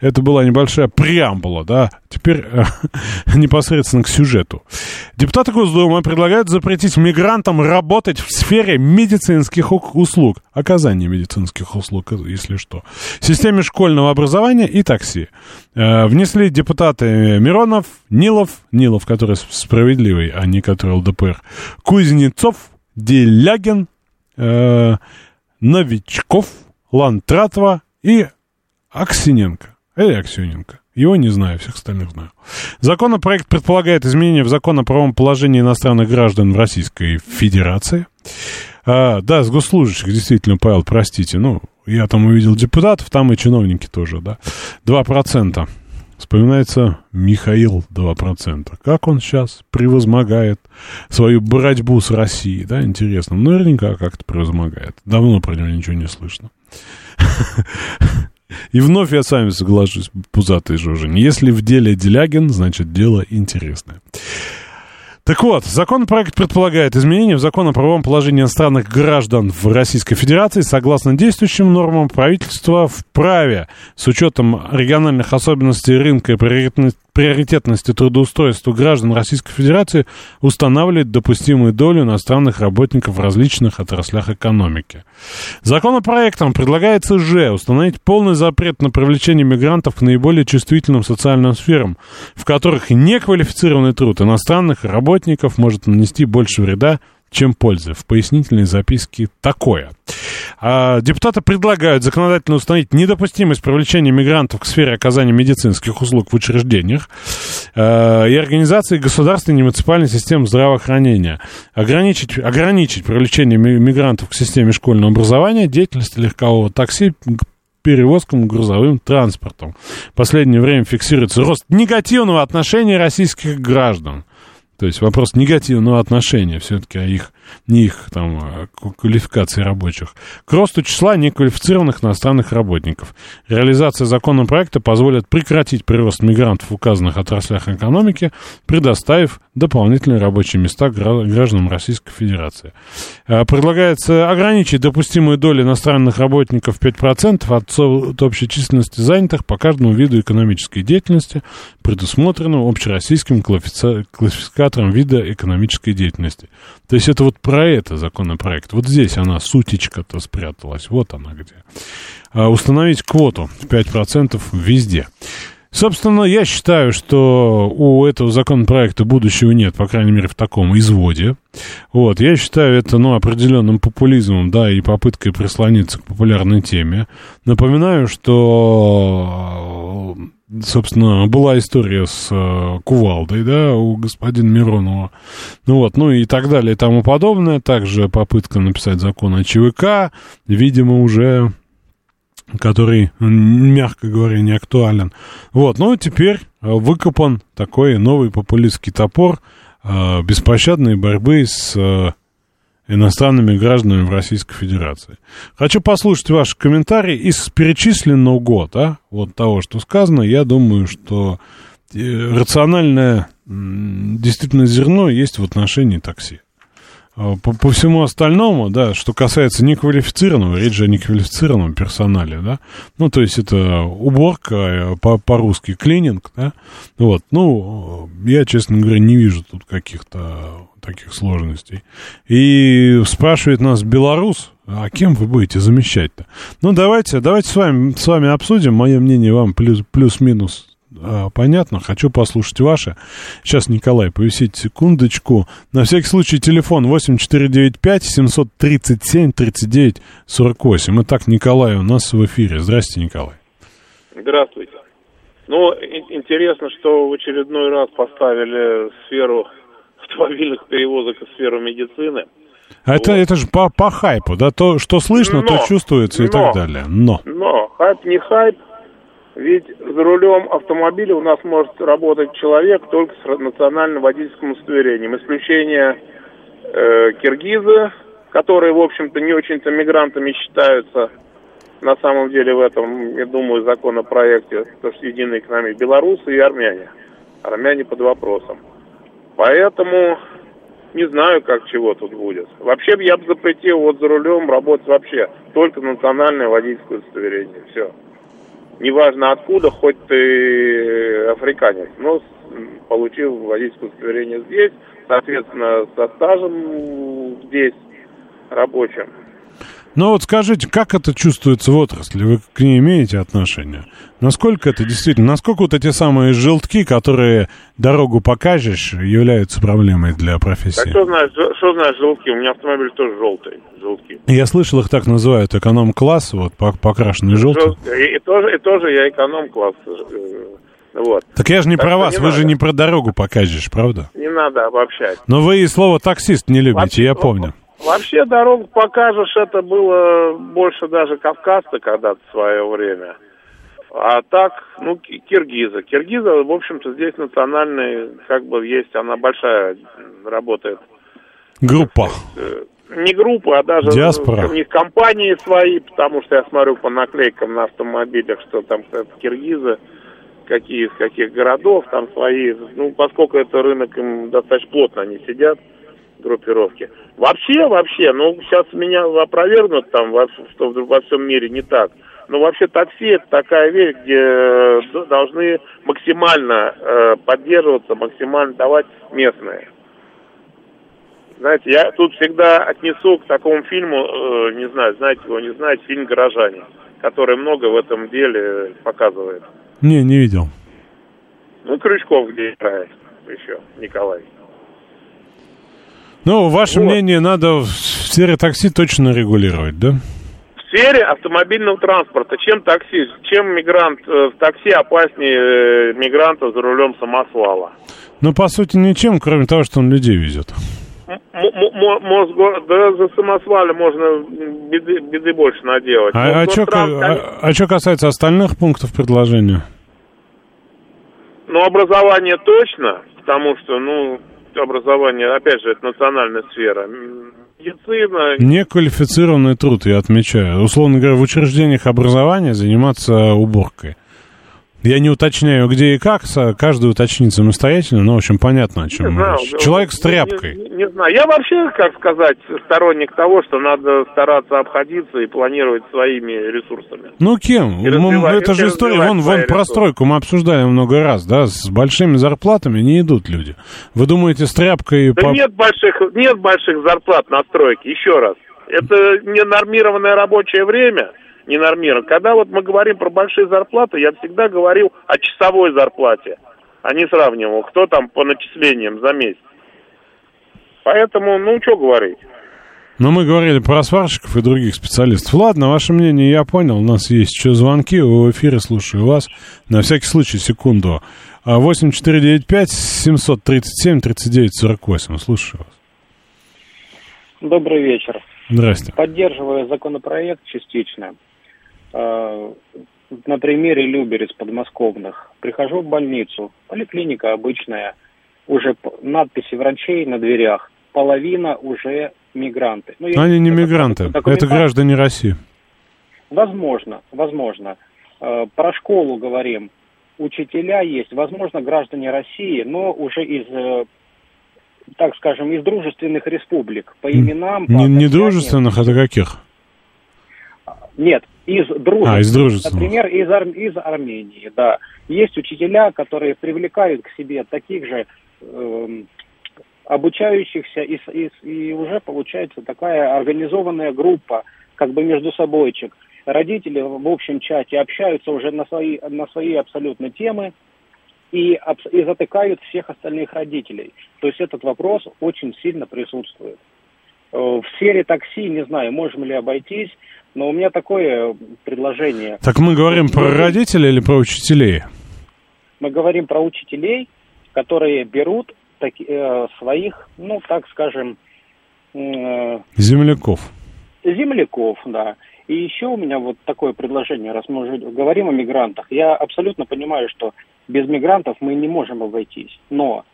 это была небольшая преамбула, да. Теперь э, непосредственно к сюжету. Депутаты Госдумы предлагают запретить мигрантам работать в сфере медицинских услуг, оказания медицинских услуг, если что, системе школьного образования и такси. Э, внесли депутаты Миронов, Нилов, Нилов, который справедливый, а не который ЛДПР, Кузнецов, Делягин, э, Новичков, Лантратова и Аксиненко. Или Аксененко. Его не знаю, всех остальных знаю. Законопроект предполагает изменения в закон о правом положении иностранных граждан в Российской Федерации. А, да, с госслужащих, действительно, Павел, простите, ну, я там увидел депутатов, там и чиновники тоже, да. 2%. Вспоминается Михаил 2%. Как он сейчас превозмогает свою борьбу с Россией, да, интересно. Наверняка как-то превозмогает. Давно про него ничего не слышно. И вновь я с вами соглашусь, пузатый Жожин. Если в деле Делягин, значит дело интересное. Так вот, законопроект предполагает изменения в закон о правовом положении иностранных граждан в Российской Федерации. Согласно действующим нормам, правительство вправе, с учетом региональных особенностей рынка и приоритетности трудоустройства граждан Российской Федерации, устанавливать допустимую долю иностранных работников в различных отраслях экономики. Законопроектом предлагается же установить полный запрет на привлечение мигрантов к наиболее чувствительным социальным сферам, в которых неквалифицированный труд иностранных работников может нанести больше вреда, чем пользы. В пояснительной записке такое. А, депутаты предлагают законодательно установить недопустимость привлечения мигрантов к сфере оказания медицинских услуг в учреждениях а, и организации государственной и муниципальной системы здравоохранения. Ограничить, ограничить привлечение мигрантов к системе школьного образования, деятельности легкового такси, перевозкам грузовым транспортом. В последнее время фиксируется рост негативного отношения российских граждан То есть вопрос негативного отношения все-таки, а их, не их там а квалификации рабочих. К росту числа неквалифицированных иностранных работников. Реализация законопроекта позволит прекратить прирост мигрантов в указанных отраслях экономики, предоставив дополнительные рабочие места гражданам Российской Федерации. А, предлагается ограничить допустимую долю иностранных работников 5% от общей численности занятых по каждому виду экономической деятельности, предусмотренного общероссийским классификатором вида экономической деятельности. То есть это вот про это законопроект. Вот здесь она, сутечка-то спряталась. Вот она где. А установить квоту в 5% везде. Собственно, я считаю, что у этого законопроекта будущего нет, по крайней мере, в таком изводе. Вот, я считаю это, ну, определенным популизмом, да, и попыткой прислониться к популярной теме. Напоминаю, что, собственно, была история с э, Кувалдой, да, у господина Миронова. Ну вот, ну и так далее и тому подобное. Также попытка написать закон о ЧВК, видимо, уже который, мягко говоря, не актуален. Вот, ну теперь э, выкопан такой новый популистский топор э, беспощадной борьбы с э, иностранными гражданами в Российской Федерации. Хочу послушать ваши комментарии из перечисленного года, вот того, что сказано. Я думаю, что рациональное действительно зерно есть в отношении такси. А, по, по всему остальному, да, что касается неквалифицированного, речь же о неквалифицированном персонале, да, ну, то есть это уборка, э, по, по-русски клининг, да, вот, ну, я, честно говоря, не вижу тут каких-то таких сложностей. И спрашивает нас белорус, а кем вы будете замещать-то? Ну, давайте, давайте с вами, с вами обсудим, мое мнение вам плюс, плюс-минус а, понятно, хочу послушать ваше. Сейчас, Николай, повисите секундочку. На всякий случай телефон 8495 737 39 48. Итак, Николай у нас в эфире. Здрасте, Николай. Здравствуйте. Ну, интересно, что в очередной раз поставили сферу автомобильных перевозок и сферу медицины. А вот. это, это же по, по хайпу, да? То, что слышно, но, то чувствуется и но, так далее. Но. Но хайп не хайп, ведь за рулем автомобиля у нас может работать человек только с национальным водительским удостоверением. Исключение э, киргизы, которые, в общем-то, не очень-то мигрантами считаются на самом деле в этом, я думаю, законопроекте, то что единая экономия, белорусы и армяне. Армяне под вопросом. Поэтому не знаю, как чего тут будет. Вообще я бы запретил вот за рулем работать вообще только национальное водительское удостоверение. Все неважно откуда, хоть ты африканец, но получил водительское удостоверение здесь, соответственно, со стажем здесь рабочим. Ну вот скажите, как это чувствуется в отрасли? Вы к ней имеете отношение? Насколько это действительно, насколько вот эти самые желтки, которые дорогу покажешь, являются проблемой для профессии? Так что знаешь, что знаешь желтки? У меня автомобиль тоже желтый, желтки. Я слышал, их так называют, эконом-класс, вот, покрашенный желтым. И, и, тоже, и тоже я эконом-класс. Э, вот. Так я же не так про вас, не вы надо. же не про дорогу покажешь, правда? Не надо обобщать. Но вы и слово таксист не любите, я помню. Вообще дорогу покажешь, это было больше даже Кавказа когда-то в свое время. А так, ну, киргиза. Киргиза, в общем-то, здесь национальный, как бы есть, она большая, работает. Группа. Э, не группа, а даже Диаспора. у них компании свои, потому что я смотрю по наклейкам на автомобилях, что там киргизы, какие из каких городов, там свои. Ну, поскольку это рынок, им достаточно плотно они сидят группировки. Вообще, вообще, ну, сейчас меня опровергнут там, во, что во всем мире не так. Но вообще такси это такая вещь, где э, должны максимально э, поддерживаться, максимально давать местные. Знаете, я тут всегда отнесу к такому фильму, э, не знаю, знаете его, не знаете, фильм «Горожане», который много в этом деле показывает. Не, не видел. Ну, Крючков где играет еще, Николай. Ну, ваше вот. мнение, надо в сфере такси точно регулировать, да? В сфере автомобильного транспорта. Чем такси, чем мигрант в такси опаснее мигранта за рулем самосвала? Ну, по сути, ничем, кроме того, что он людей везет. Мозго, да, за самосвали можно беды, беды больше наделать. А, а, что, а, а что касается остальных пунктов предложения? Ну, образование точно, потому что, ну, образование, опять же, это национальная сфера. Медицина... Неквалифицированный труд, я отмечаю. Условно говоря, в учреждениях образования заниматься уборкой. Я не уточняю, где и как, каждый уточнит самостоятельно, но, в общем, понятно, о чем Не знаю, речь. Человек с тряпкой. Не, не знаю. Я вообще, как сказать, сторонник того, что надо стараться обходиться и планировать своими ресурсами. Ну, кем? Это же история, вон, вон про стройку мы обсуждали много раз, да, с большими зарплатами не идут люди. Вы думаете, с тряпкой... Да по- нет больших, нет больших зарплат на стройке, еще раз. Это ненормированное рабочее время, не нормировано. Когда вот мы говорим про большие зарплаты, я всегда говорил о часовой зарплате, а не сравнивал, кто там по начислениям за месяц. Поэтому, ну, что говорить. Но мы говорили про сварщиков и других специалистов. Ладно, ваше мнение я понял. У нас есть еще звонки. В эфире слушаю вас. На всякий случай, секунду. А, 8495-737-3948. Слушаю вас. Добрый вечер. Здрасте. Поддерживаю законопроект частично. Э, На примере Люберец подмосковных. Прихожу в больницу, поликлиника обычная, уже надписи врачей на дверях. Половина уже мигранты. Ну, я- Они не это мигранты, это документально- граждане России. Возможно, возможно. Э, Про школу говорим. Учителя есть, возможно, граждане России, но уже из, э, так скажем, из дружественных республик. По именам, по Не, не дружественных, а до каких? Нет, из дружественных. А, из дружественных. Например, из, Ар- из Армении, да. Есть учителя, которые привлекают к себе таких же эм, обучающихся, и, и и уже получается такая организованная группа, как бы между собойчик. Родители в общем чате общаются уже на свои, на свои абсолютно темы и, и затыкают всех остальных родителей. То есть этот вопрос очень сильно присутствует. Э, В сфере такси, не знаю, можем ли обойтись, но у меня такое предложение. Так мы говорим про родителей или про учителей? Мы говорим про учителей, которые берут таки- э, своих, ну, так скажем, э, Земляков. земляков, да. И еще у меня вот такое предложение, раз мы уже говорим о мигрантах. Я абсолютно понимаю, что без мигрантов мы не можем обойтись. Но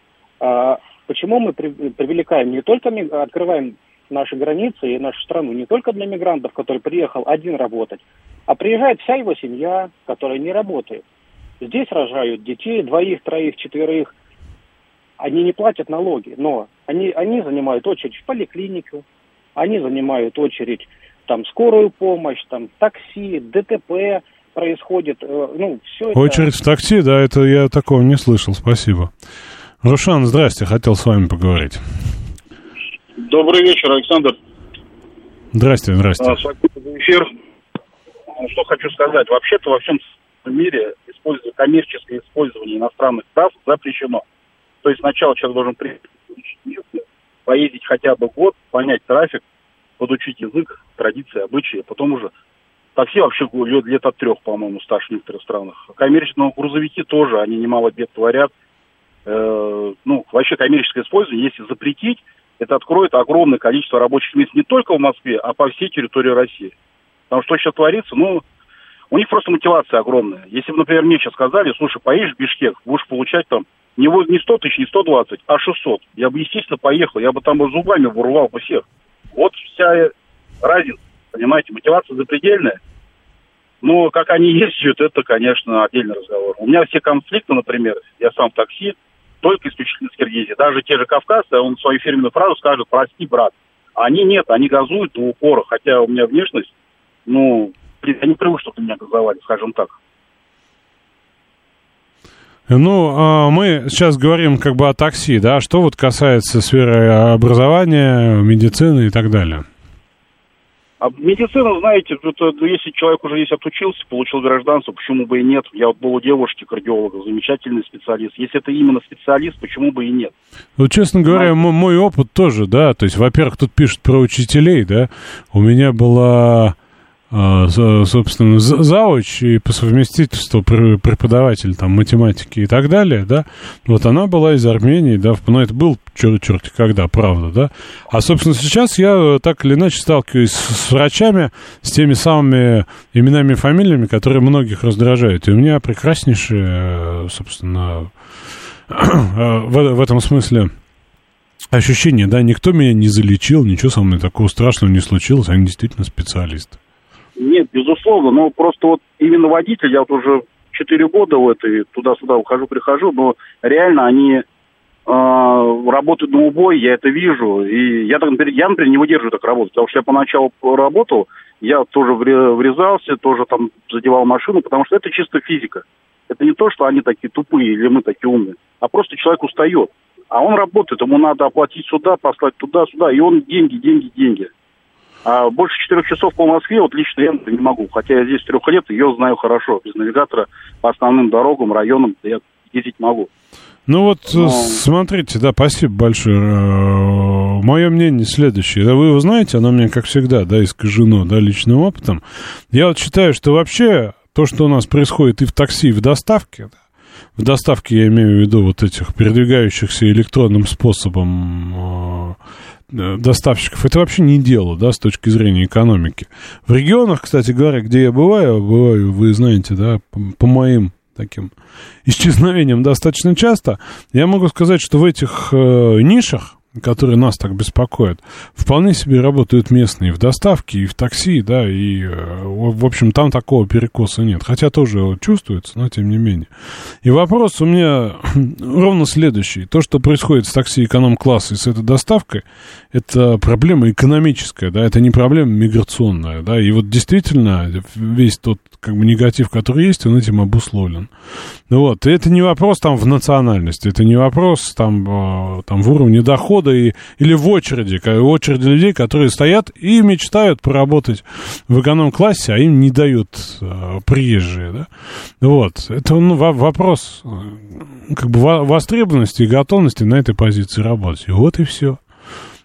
а, почему мы при- привлекаем не только, открываем наши границы и нашу страну не только для мигрантов, который приехал один работать, а приезжает вся его семья, которая не работает. Здесь рожают детей, двоих, троих, четверых. Они не платят налоги, но они, они занимают очередь в поликлинику, они занимают очередь там скорую помощь, там такси, ДТП происходит, э, ну все это. Очередь в такси, да, это я такого не слышал, спасибо. Рушан, здрасте, хотел с вами поговорить. Добрый вечер, Александр. Здрасте, здрасте. А, Спасибо за эфир. А, Что хочу сказать. Вообще-то во всем мире использование, коммерческое использование иностранных прав запрещено. То есть сначала человек должен приехать, поездить хотя бы год, понять трафик, подучить язык, традиции, обычаи, а потом уже такси вообще лет, лет от трех, по-моему, стаж в некоторых странах. Коммерческие, ну, грузовики тоже, они немало бед творят. Э, ну, вообще коммерческое использование, если запретить, это откроет огромное количество рабочих мест не только в Москве, а по всей территории России. Потому что сейчас творится, ну, у них просто мотивация огромная. Если бы, например, мне сейчас сказали, слушай, поедешь в Бишкек, будешь получать там не, не 100 тысяч, не 120, а 600. Я бы, естественно, поехал, я бы там зубами вырвал бы всех. Вот вся разница, понимаете, мотивация запредельная. Но как они ездят, это, конечно, отдельный разговор. У меня все конфликты, например, я сам в такси, только исключительно с Киргизии. Даже те же кавказцы, он свою фирменную фразу скажет «прости, брат». Они нет, они газуют до упора, хотя у меня внешность, ну, я не привык, чтобы меня газовали, скажем так. Ну, а, мы сейчас говорим как бы о такси, да, что вот касается сферы образования, медицины и так далее. А медицина, знаете, это, если человек уже здесь отучился, получил гражданство, почему бы и нет? Я вот был у девушки кардиолога, замечательный специалист. Если это именно специалист, почему бы и нет? Ну, честно говоря, мо- мой опыт тоже, да, то есть, во-первых, тут пишут про учителей, да, у меня была, собственно, за- завуч и по совместительству пр- преподаватель там математики и так далее, да, вот она была из Армении, да, но это был черт черти когда, правда, да, а, собственно, сейчас я э, так или иначе сталкиваюсь с, врачами, с теми самыми именами и фамилиями, которые многих раздражают, и у меня прекраснейшие, э, собственно, в, в этом смысле ощущение, да, никто меня не залечил, ничего со мной такого страшного не случилось, они действительно специалисты. Нет, безусловно, но просто вот именно водитель, я вот уже 4 года в этой, туда-сюда ухожу, прихожу, но реально они э, работают на убой, я это вижу, и я, так, я, например, не выдерживаю так работать, потому что я поначалу работал, я тоже врезался, тоже там задевал машину, потому что это чисто физика. Это не то, что они такие тупые или мы такие умные, а просто человек устает. А он работает, ему надо оплатить сюда, послать туда-сюда, и он деньги, деньги, деньги. А больше четырех часов по Москве вот лично я не могу. Хотя я здесь трех лет, ее знаю хорошо. Без навигатора по основным дорогам, районам я ездить могу. Ну вот, Но... смотрите, да, спасибо большое. Э, Мое мнение следующее. Вы его знаете, оно мне, как всегда, да, искажено, да, личным опытом. Я вот считаю, что вообще то, что у нас происходит и в такси, и в доставке, да, в доставке я имею в виду вот этих передвигающихся электронным способом э, Э, доставщиков, это вообще не дело, да, с точки зрения экономики. В регионах, кстати говоря, где я бываю, бываю, вы знаете, да, по, по моим таким исчезновениям достаточно часто, я могу сказать, что в этих э, нишах, которые нас так беспокоят, вполне себе работают местные в доставке, и в такси, да, и, э, в общем, там такого перекоса нет. Хотя тоже чувствуется, но тем не менее. И вопрос у меня ровно следующий. То, что происходит с такси эконом-класса и с этой доставкой, это проблема экономическая, да, это не проблема миграционная, да, и вот действительно весь тот, как бы, негатив, который есть, он этим обусловлен. Вот, и это не вопрос там в национальности, это не вопрос там, э, там в уровне дохода, года и, или в очереди, в очереди людей, которые стоят и мечтают поработать в эконом-классе, а им не дают э, приезжие, да. Вот, это ну, вопрос э, как бы востребованности и готовности на этой позиции работать. И вот и все.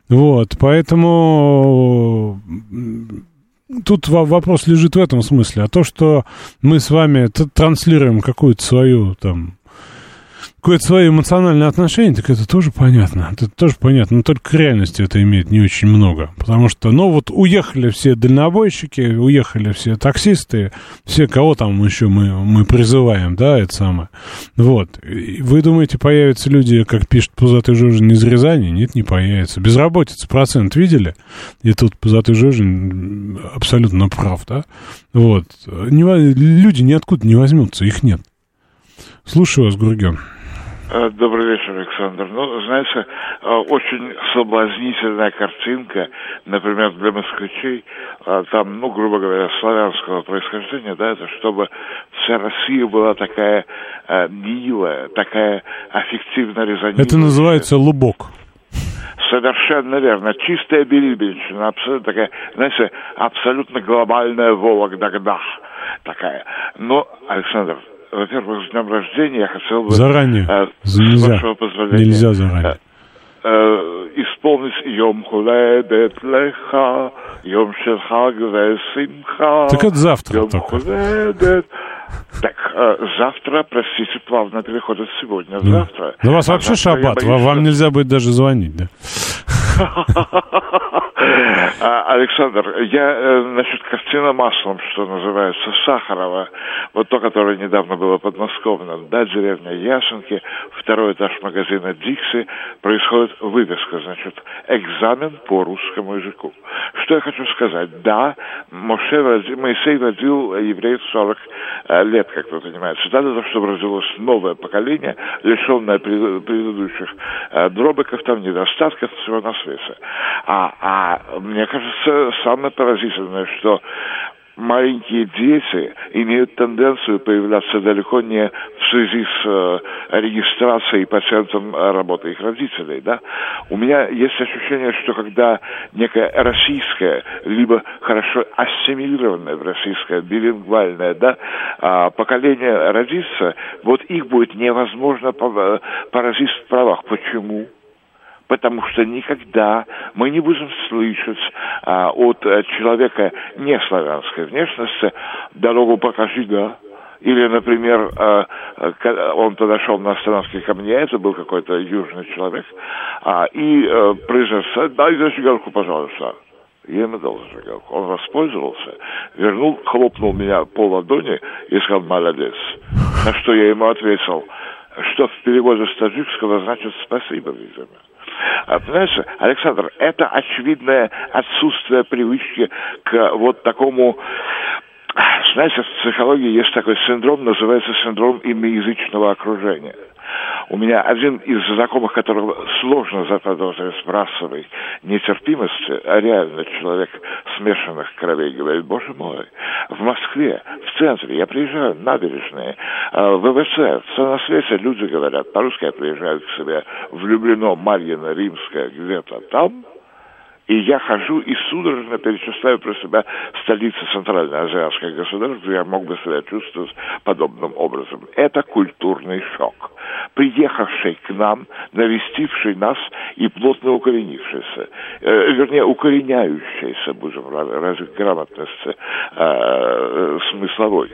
Вот, поэтому тут вопрос лежит в этом смысле. А то, что мы с вами транслируем какую-то свою там какое-то свое эмоциональное отношение, так это тоже понятно. Это тоже понятно, но только к реальности это имеет не очень много. Потому что, ну вот уехали все дальнобойщики, уехали все таксисты, все, кого там еще мы, мы призываем, да, это самое. Вот. И вы думаете, появятся люди, как пишет Пузатый Жужин из Рязани? Нет, не появится. Безработица процент видели? И тут Пузатый Жужин абсолютно прав, да? Вот. Не, люди ниоткуда не возьмутся, их нет. Слушаю вас, Гурген. Э, добрый вечер, Александр. Ну, знаете, э, очень соблазнительная картинка, например, для москвичей, э, там, ну, грубо говоря, славянского происхождения, да, это чтобы вся Россия была такая милая, такая аффективно резонированная. Это называется лубок. Совершенно верно. Чистая билибельщина, абсолютно такая, знаете, абсолютно глобальная Вологда такая. Но, Александр, во-первых, с днем рождения я хотел бы... Заранее. Э, нельзя. вашего позволения. Нельзя заранее. Э, э, исполнить Йом Хуледет Леха, Йом Шерха Симха. Так это завтра Йом Хуледет. Так, э, завтра, простите, плавно переходит сегодня. Да. Завтра. Ну, у вас а вообще шаббат, боюсь, вам что... нельзя будет даже звонить, да? А, Александр, я, э, значит, картина маслом, что называется, Сахарова, вот то, которое недавно было подмосковно, да, деревня Яшенки, второй этаж магазина Дикси, происходит вывеска, значит, экзамен по русскому языку. Что я хочу сказать? Да, Моше, Моисей водил евреев 40 э, лет, как вы понимаете, да, для того, чтобы родилось новое поколение, лишенное предыдущих э, дробиков, там, недостатков, всего на свете. А, а мне кажется, самое поразительное, что маленькие дети имеют тенденцию появляться далеко не в связи с э, регистрацией пациентом работы их родителей. Да? У меня есть ощущение, что когда некая российская, либо хорошо ассимилированная в российское, билингвальное да, э, поколение родится, вот их будет невозможно поразить в правах. Почему? Потому что никогда мы не будем слышать а, от а, человека не славянской внешности «дорогу покажи, да». Или, например, а, он подошел на остановке ко мне, это был какой-то южный человек, а, и а, произнес «дай зажигалку, пожалуйста». Я ему дал зажигалку. Он воспользовался, вернул, хлопнул меня по ладони и сказал «молодец». На что я ему ответил, что в переводе с таджикского значит «спасибо, видимо». А, понимаете, Александр, это очевидное отсутствие привычки к вот такому знаете, в психологии есть такой синдром, называется синдром иноязычного окружения. У меня один из знакомых, которого сложно заподозрить в расовой нетерпимости, а реально человек смешанных кровей, говорит, боже мой, в Москве, в центре, я приезжаю на набережные, а, в ВВЦ, все на свете люди говорят, по-русски я приезжаю к себе в Люблино, Марьино, Римское, где-то там, и я хожу и судорожно перечисляю про себя столицы Центральноазиатских государств, где я мог бы себя чувствовать подобным образом. Это культурный шок. Приехавший к нам, навестивший нас и плотно укоренившийся, э, вернее, укореняющийся, будем разве грамотности э, смысловой,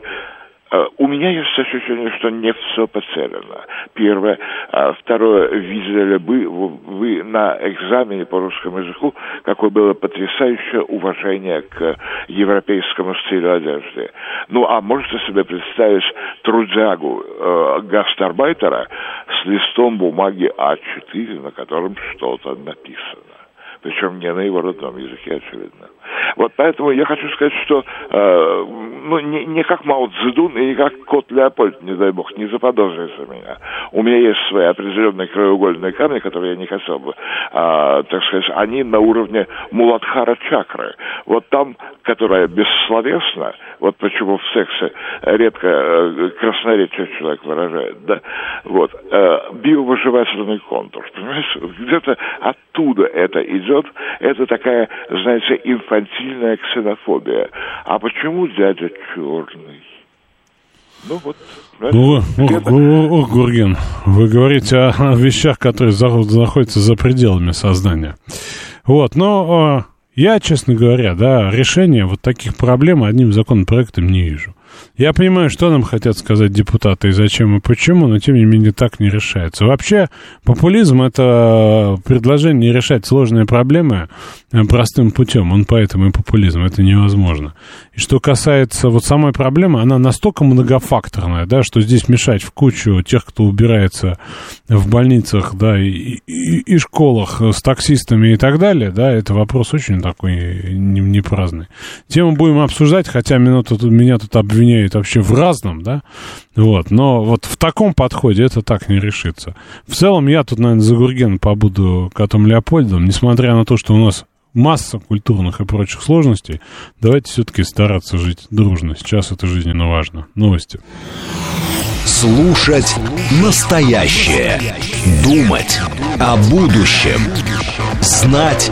у меня есть ощущение, что не все потеряно. Первое. А второе. Видели бы вы на экзамене по русскому языку, какое было потрясающее уважение к европейскому стилю одежды. Ну, а можете себе представить трудягу э, гастарбайтера с листом бумаги А4, на котором что-то написано причем не на его родном языке, очевидно. Вот поэтому я хочу сказать, что э, ну, не, не как Мао Цзэдун и не как кот Леопольд, не дай бог, не заподозрите меня. У меня есть свои определенные краеугольные камни, которые я не хотел бы, э, так сказать, они на уровне Муладхара чакры. Вот там, которая бессловесна, вот почему в сексе редко э, красноречие человек выражает, да, вот, э, биовыживательный контур, понимаете, где-то оттуда это идет, это такая, знаете, инфантильная ксенофобия. А почему дядя черный? Ну вот. Ну, о, о, Гурген, вы говорите о, о вещах, которые за, находятся за пределами сознания. Вот, но я, честно говоря, да, решения вот таких проблем одним законопроектом не вижу. Я понимаю, что нам хотят сказать депутаты и зачем и почему, но тем не менее так не решается. Вообще, популизм — это предложение решать сложные проблемы э, простым путем. Он поэтому и популизм. Это невозможно. И что касается вот самой проблемы, она настолько многофакторная, да, что здесь мешать в кучу тех, кто убирается в больницах, да, и, и, и школах с таксистами и так далее, да, это вопрос очень такой не, не праздный. Тему будем обсуждать, хотя меня тут, меня тут обвиняют вообще в разном, да, вот, но вот в таком подходе это так не решится. В целом я тут, наверное, за Гурген побуду котом Леопольдом, несмотря на то, что у нас масса культурных и прочих сложностей, давайте все-таки стараться жить дружно. Сейчас это жизненно важно. Новости. Слушать настоящее. Думать о будущем. Знать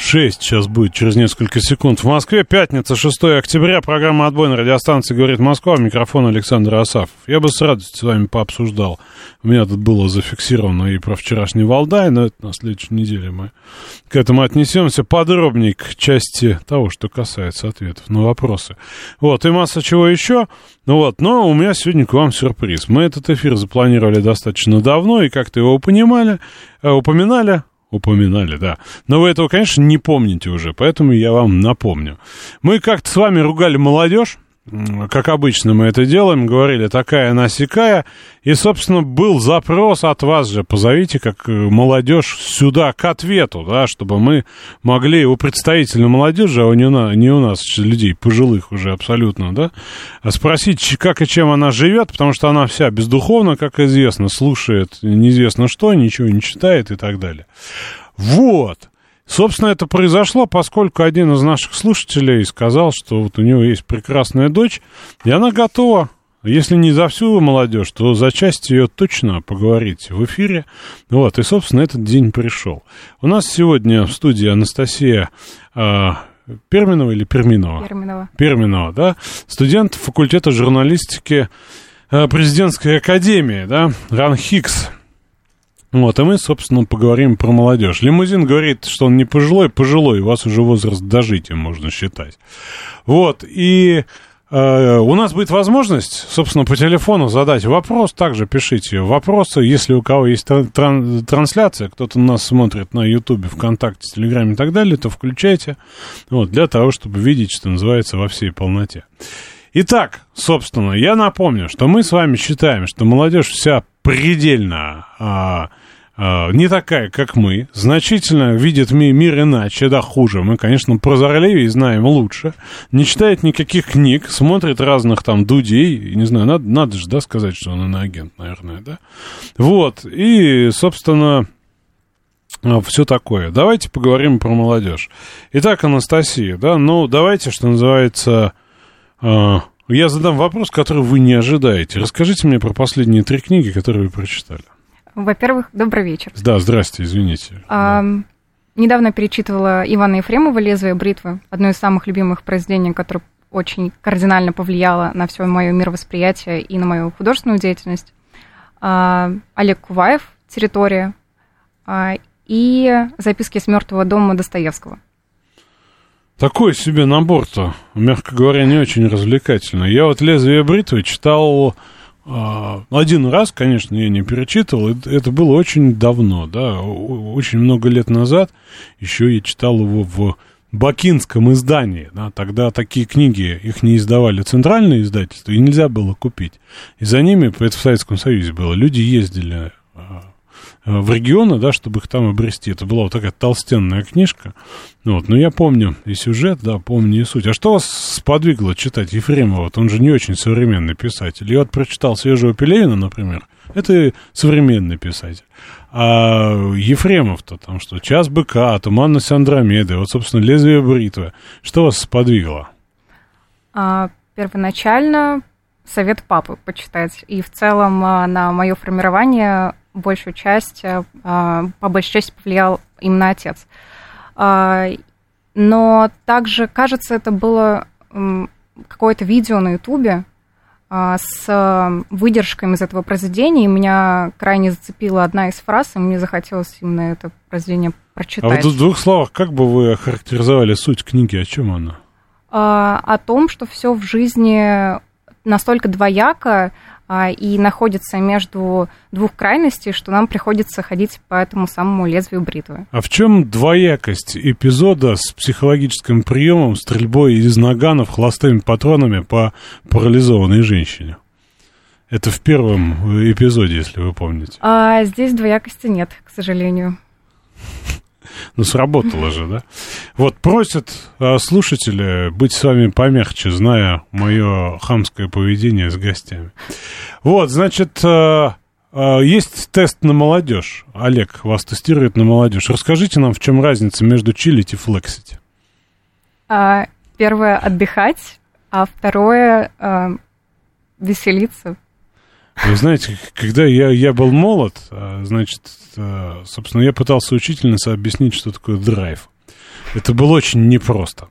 6 сейчас будет через несколько секунд в Москве. Пятница, 6 октября. Программа «Отбой» на радиостанции «Говорит Москва». Микрофон Александр Асафов. Я бы с радостью с вами пообсуждал. У меня тут было зафиксировано и про вчерашний Валдай, но это на следующей неделе мы к этому отнесемся подробнее к части того, что касается ответов на вопросы. Вот, и масса чего еще. Ну вот, но у меня сегодня к вам сюрприз. Мы этот эфир запланировали достаточно давно, и как-то его упоминали, э, упоминали, Упоминали, да. Но вы этого, конечно, не помните уже, поэтому я вам напомню. Мы как-то с вами ругали молодежь, как обычно мы это делаем, говорили такая насекая, и, собственно, был запрос от вас же, позовите как э, молодежь сюда к ответу, да, чтобы мы могли у представителя молодежи, а не, на, не у нас людей пожилых уже абсолютно, да, спросить, как и чем она живет, потому что она вся бездуховна, как известно, слушает неизвестно что, ничего не читает и так далее. Вот. Собственно, это произошло, поскольку один из наших слушателей сказал, что вот у него есть прекрасная дочь, и она готова, если не за всю молодежь, то за часть ее точно поговорить в эфире. Вот, и, собственно, этот день пришел. У нас сегодня в студии Анастасия э, Перминова или Перминова? Перминова. Перминова, да, студент факультета журналистики э, президентской академии, да, Ран Хикс. Вот, и мы, собственно, поговорим про молодежь. Лимузин говорит, что он не пожилой, пожилой, у вас уже возраст дожития, можно считать. Вот, и э, у нас будет возможность, собственно, по телефону задать вопрос, также пишите вопросы, если у кого есть тран- тран- трансляция, кто-то нас смотрит на Ютубе, ВКонтакте, Телеграме и так далее, то включайте, вот, для того, чтобы видеть, что называется, во всей полноте. Итак, собственно, я напомню, что мы с вами считаем, что молодежь вся предельно а, а, не такая, как мы, значительно видит ми- мир иначе, да, хуже. Мы, конечно, прозорливее и знаем лучше. Не читает никаких книг, смотрит разных там дудей. Не знаю, надо, надо же, да, сказать, что он иноагент, наверное, да. Вот, и, собственно, все такое. Давайте поговорим про молодежь. Итак, Анастасия, да, ну, давайте, что называется, а, я задам вопрос, который вы не ожидаете. Расскажите мне про последние три книги, которые вы прочитали. Во-первых, добрый вечер. Да, здрасте, извините. А, Недавно перечитывала Ивана Ефремова «Лезвие бритвы», одно из самых любимых произведений, которое очень кардинально повлияло на все мое мировосприятие и на мою художественную деятельность. А, Олег Куваев «Территория» а, и записки с мертвого дома Достоевского. Такой себе набор-то, мягко говоря, не очень развлекательный. Я вот «Лезвие бритвы» читал а, один раз, конечно, я не перечитывал, это, было очень давно, да, очень много лет назад. Еще я читал его в бакинском издании, да, тогда такие книги, их не издавали центральные издательства, и нельзя было купить. И за ними, это в Советском Союзе было, люди ездили а, в регионы, да, чтобы их там обрести. Это была вот такая толстенная книжка. Вот, но я помню и сюжет, да, помню и суть. А что вас сподвигло читать Ефремова? Вот Он же не очень современный писатель. Я вот прочитал свежего Пелевина, например. Это современный писатель. А Ефремов-то там что? «Час быка», «Туманность Андромеды», вот, собственно, «Лезвие бритвы». Что вас сподвигло? А, Первоначально совет папы почитать. И в целом а, на мое формирование большую часть, а, а, по большей части повлиял именно отец. А, Но также, кажется, это было какое-то видео на Ютубе а, с а, выдержками из этого произведения, и меня крайне зацепила одна из фраз, и мне захотелось именно это произведение А прочитать. вот в двух словах, как бы вы охарактеризовали суть книги? О чем она? а, о том, что все в жизни настолько двояко а, и находится между двух крайностей, что нам приходится ходить по этому самому лезвию бритвы. А в чем двоякость эпизода с психологическим приемом, стрельбой из наганов холостыми патронами по парализованной женщине? Это в первом эпизоде, если вы помните. А здесь двоякости нет, к сожалению. Ну, сработало же, да? Вот просят а, слушатели быть с вами помягче, зная мое хамское поведение с гостями. Вот, значит, а, а, есть тест на молодежь. Олег вас тестирует на молодежь. Расскажите нам, в чем разница между чилить и флексить. А, первое отдыхать, а второе а, веселиться. Вы знаете, когда я, я был молод, а, значит, а, собственно, я пытался учительнице объяснить, что такое драйв. Это было очень непросто.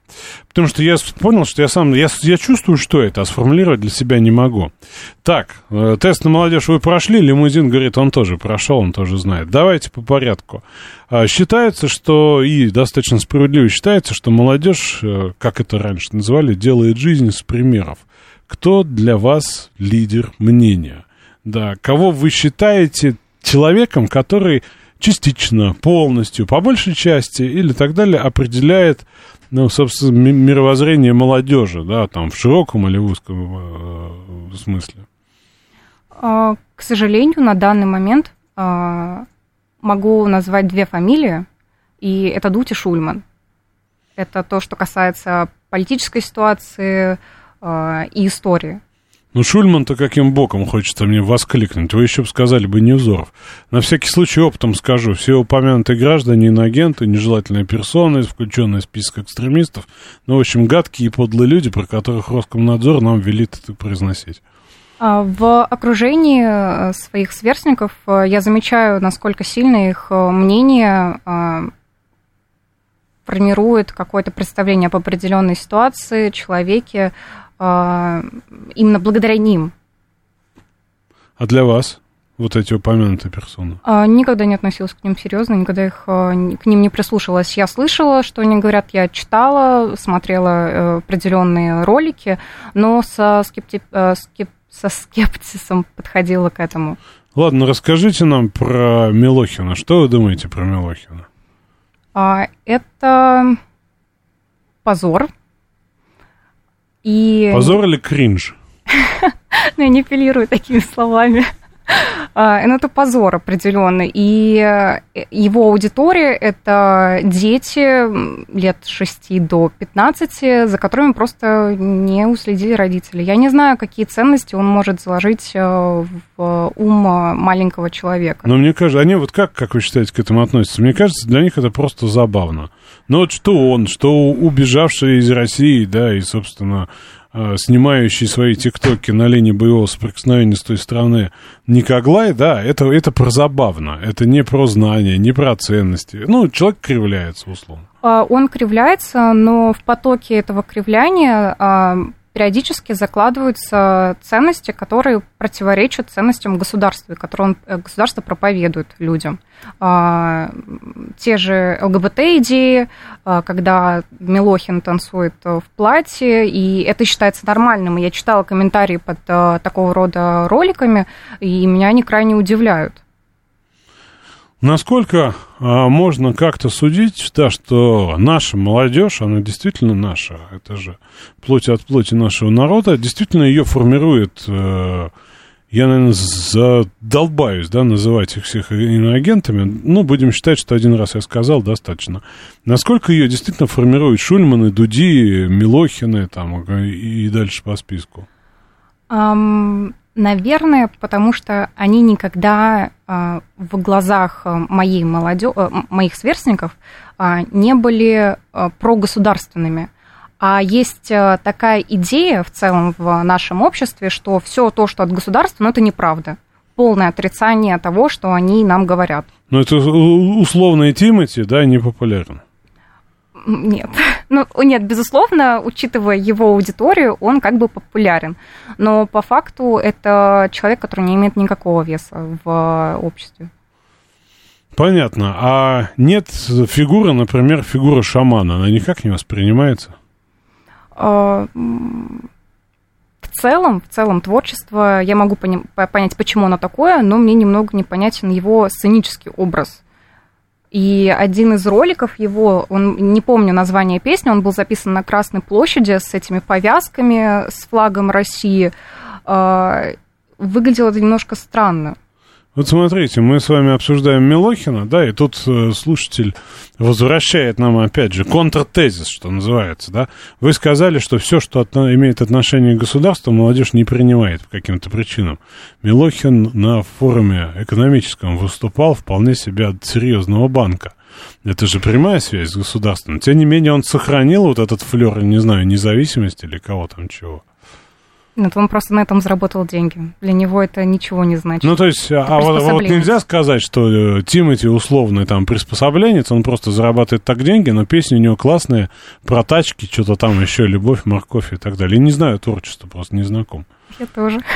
Потому что я понял, что я сам, я, я чувствую, что это, а сформулировать для себя не могу. Так, э, тест на молодежь вы прошли, лимузин говорит, он тоже прошел, он тоже знает. Давайте по порядку. А, Считается, что, и достаточно справедливо считается, что молодежь, э, как это раньше называли, делает жизнь с примеров. Кто для вас лидер мнения? Да, кого вы считаете человеком, который частично, полностью, по большей части или так далее определяет, ну, собственно, ми- мировоззрение молодежи, да, там в широком или узком э, смысле. А, К сожалению, на данный момент а, могу назвать две фамилии, и это Дути Шульман. Это то, что касается политической ситуации а, и истории. Ну, Шульман-то каким боком хочется мне воскликнуть? Вы еще бы сказали бы Невзоров. На всякий случай опытом скажу. Все упомянутые граждане, иноагенты, нежелательные персоны, включенные в список экстремистов. Ну, в общем, гадкие и подлые люди, про которых Роскомнадзор нам велит это произносить. А, В окружении э, своих сверстников э, я замечаю, насколько сильно их э, мнение формирует какое-то представление об определенной ситуации, человеке, именно благодаря ним. А для вас? вот эти упомянутые персоны? А, никогда не относилась к ним серьезно, никогда их а, к ним не прислушивалась. Я слышала, что они говорят, я читала, смотрела э, определенные ролики, но со, скепти... Э, скеп... со скептисом подходила к этому. Ладно, расскажите нам про Милохина. Что вы думаете про Милохина? А, это позор. И... Позор или кринж? Ну, я не апеллирую такими словами. А, ну, это позор определенный. И э, его аудитория – это дети лет 6 до 15, за которыми просто не уследили родители. Я не знаю, какие ценности он может заложить э, в ум маленького человека. Но мне кажется, они вот как, как вы считаете, к этому относятся? Мне кажется, для них это просто забавно. Ну вот что он, что убежавший из России, да, и, собственно, снимающий свои тиктоки на линии боевого соприкосновения с той стороны Никоглай, да, это, это про забавно. Это не про знания, не про ценности. Ну, человек кривляется, условно. А, он кривляется, но в потоке этого кривляния а, периодически закладываются ценности, которые противоречат ценностям государства, которые он, э, государство проповедует людям. А, те же ЛГБТ-идеи, а, когда Милохин танцует в платье, и это считается нормальным. Я читала комментарии под а, такого рода роликами, и меня они крайне удивляют. Насколько а, можно как-то судить, да, что наша молодежь, она действительно наша, это же плоть от плоти нашего народа, действительно ее формирует, э, я, наверное, задолбаюсь, да, называть их всех иноагентами, ну, будем считать, что один раз я сказал, достаточно. Насколько ее действительно формируют Шульманы, Дуди, Милохины, там, и дальше по списку? Um, Наверное, потому что они никогда э, в глазах моей молодежи, э, моих сверстников не были прогосударственными. А есть такая идея в целом в нашем обществе, что все то, что от государства, ну, это неправда. Полное отрицание того, что они нам говорят. Ну, это условный Тимати, да, не популярен. Нет. Ну, нет, безусловно, учитывая его аудиторию, он как бы популярен. Но по факту это человек, который не имеет никакого веса в обществе. Понятно. А нет фигуры, например, фигура шамана, она никак не воспринимается? А, в целом, в целом творчество, я могу понять, почему оно такое, но мне немного непонятен его сценический образ. И один из роликов его, он, не помню название песни, он был записан на Красной площади с этими повязками, с флагом России. А, выглядело это немножко странно. Вот смотрите, мы с вами обсуждаем Милохина, да, и тут э, слушатель возвращает нам, опять же, контртезис, что называется, да. Вы сказали, что все, что от, имеет отношение к государству, молодежь не принимает по каким-то причинам. Милохин на форуме экономическом выступал вполне себе от серьезного банка. Это же прямая связь с государством. Тем не менее, он сохранил вот этот флер, не знаю, независимости или кого там чего. Нет, он просто на этом заработал деньги. Для него это ничего не значит. Ну, то есть, а вот, вот нельзя сказать, что э, Тимати условный там приспособленец, он просто зарабатывает так деньги, но песни у него классные, про тачки, что-то там еще, любовь, морковь и так далее. не знаю творчество, просто не знаком. Я тоже.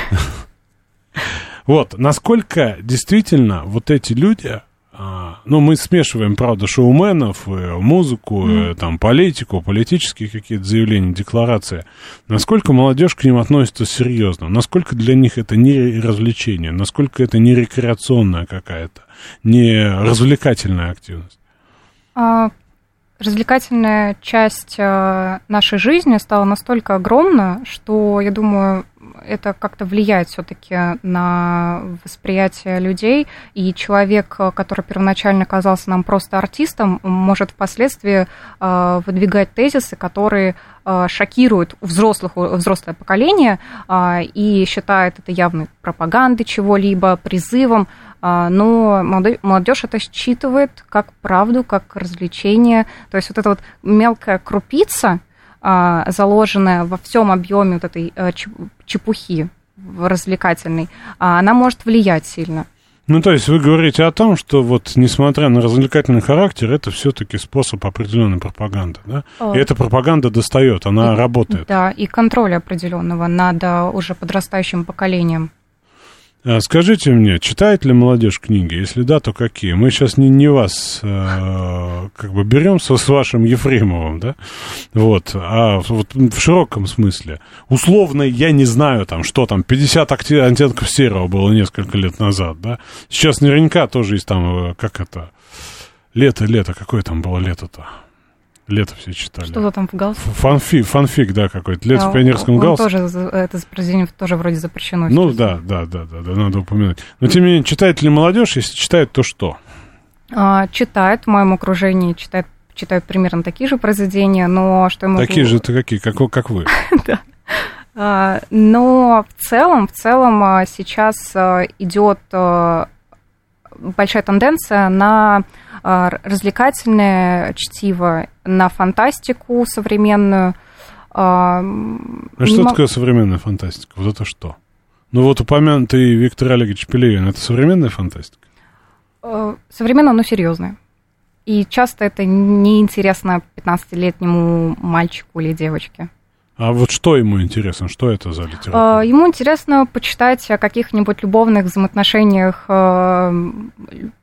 Вот, насколько действительно вот эти люди, а, ну, мы смешиваем, правда, шоуменов, э, музыку, mm. там, политику, политические какие-то заявления, декларации. Насколько молодежь к ним относится серьезно? Насколько для них это не развлечение? Насколько это не рекреационная какая-то, не развлекательная активность? А, развлекательная часть э, нашей жизни стала настолько огромна, что, я думаю, это как-то влияет все-таки на восприятие людей, и человек, который первоначально казался нам просто артистом, может впоследствии э, выдвигать тезисы, которые э, шокируют взрослых, взрослое поколение и считает это явной пропагандой чего-либо, призывом но молодежь это считывает как правду, как развлечение. То есть вот эта вот мелкая крупица, заложенная во всем объеме вот этой э, чепухи развлекательной, а, она может влиять сильно. Ну, то есть вы говорите о том, что вот, несмотря на развлекательный характер, это все-таки способ определенной пропаганды, да? О. И эта пропаганда достает, она и, работает. Да, и контроля определенного над уже подрастающим поколением. А скажите мне, читает ли молодежь книги? Если да, то какие? Мы сейчас не, не вас э, как бы берем с, с вашим Ефремовым, да? Вот, а вот в широком смысле. Условно, я не знаю, там, что там, 50 оттенков серого было несколько лет назад, да? Сейчас наверняка тоже есть там, э, как это, лето, лето, какое там было лето-то? Лето все читали. Что-то там в галсе. Фанфик, фанфик, да, какой-то. Лето А, в пионерском он галсе. тоже, это произведение тоже вроде запрещено. Ну сейчас. да, да, да, да, да, надо упомянуть. Но тем не менее, читает ли молодежь? Если читает, то что? А, читает в моем окружении, читает, читают примерно такие же произведения, но что я могу... Такие же это какие, как, вы- как вы. А, Но в целом, в целом а, сейчас а, идет большая тенденция на развлекательное чтиво, на фантастику современную. А, А что не мо- такое современная фантастика? Вот это что? Ну вот упомянутый Виктор Олегович Пелевин, это современная фантастика? э, Современная, но серьезная. И часто это неинтересно 15-летнему мальчику или девочке. А вот что ему интересно? Что это за литература? А, Ему интересно почитать о каких-нибудь любовных взаимоотношениях э,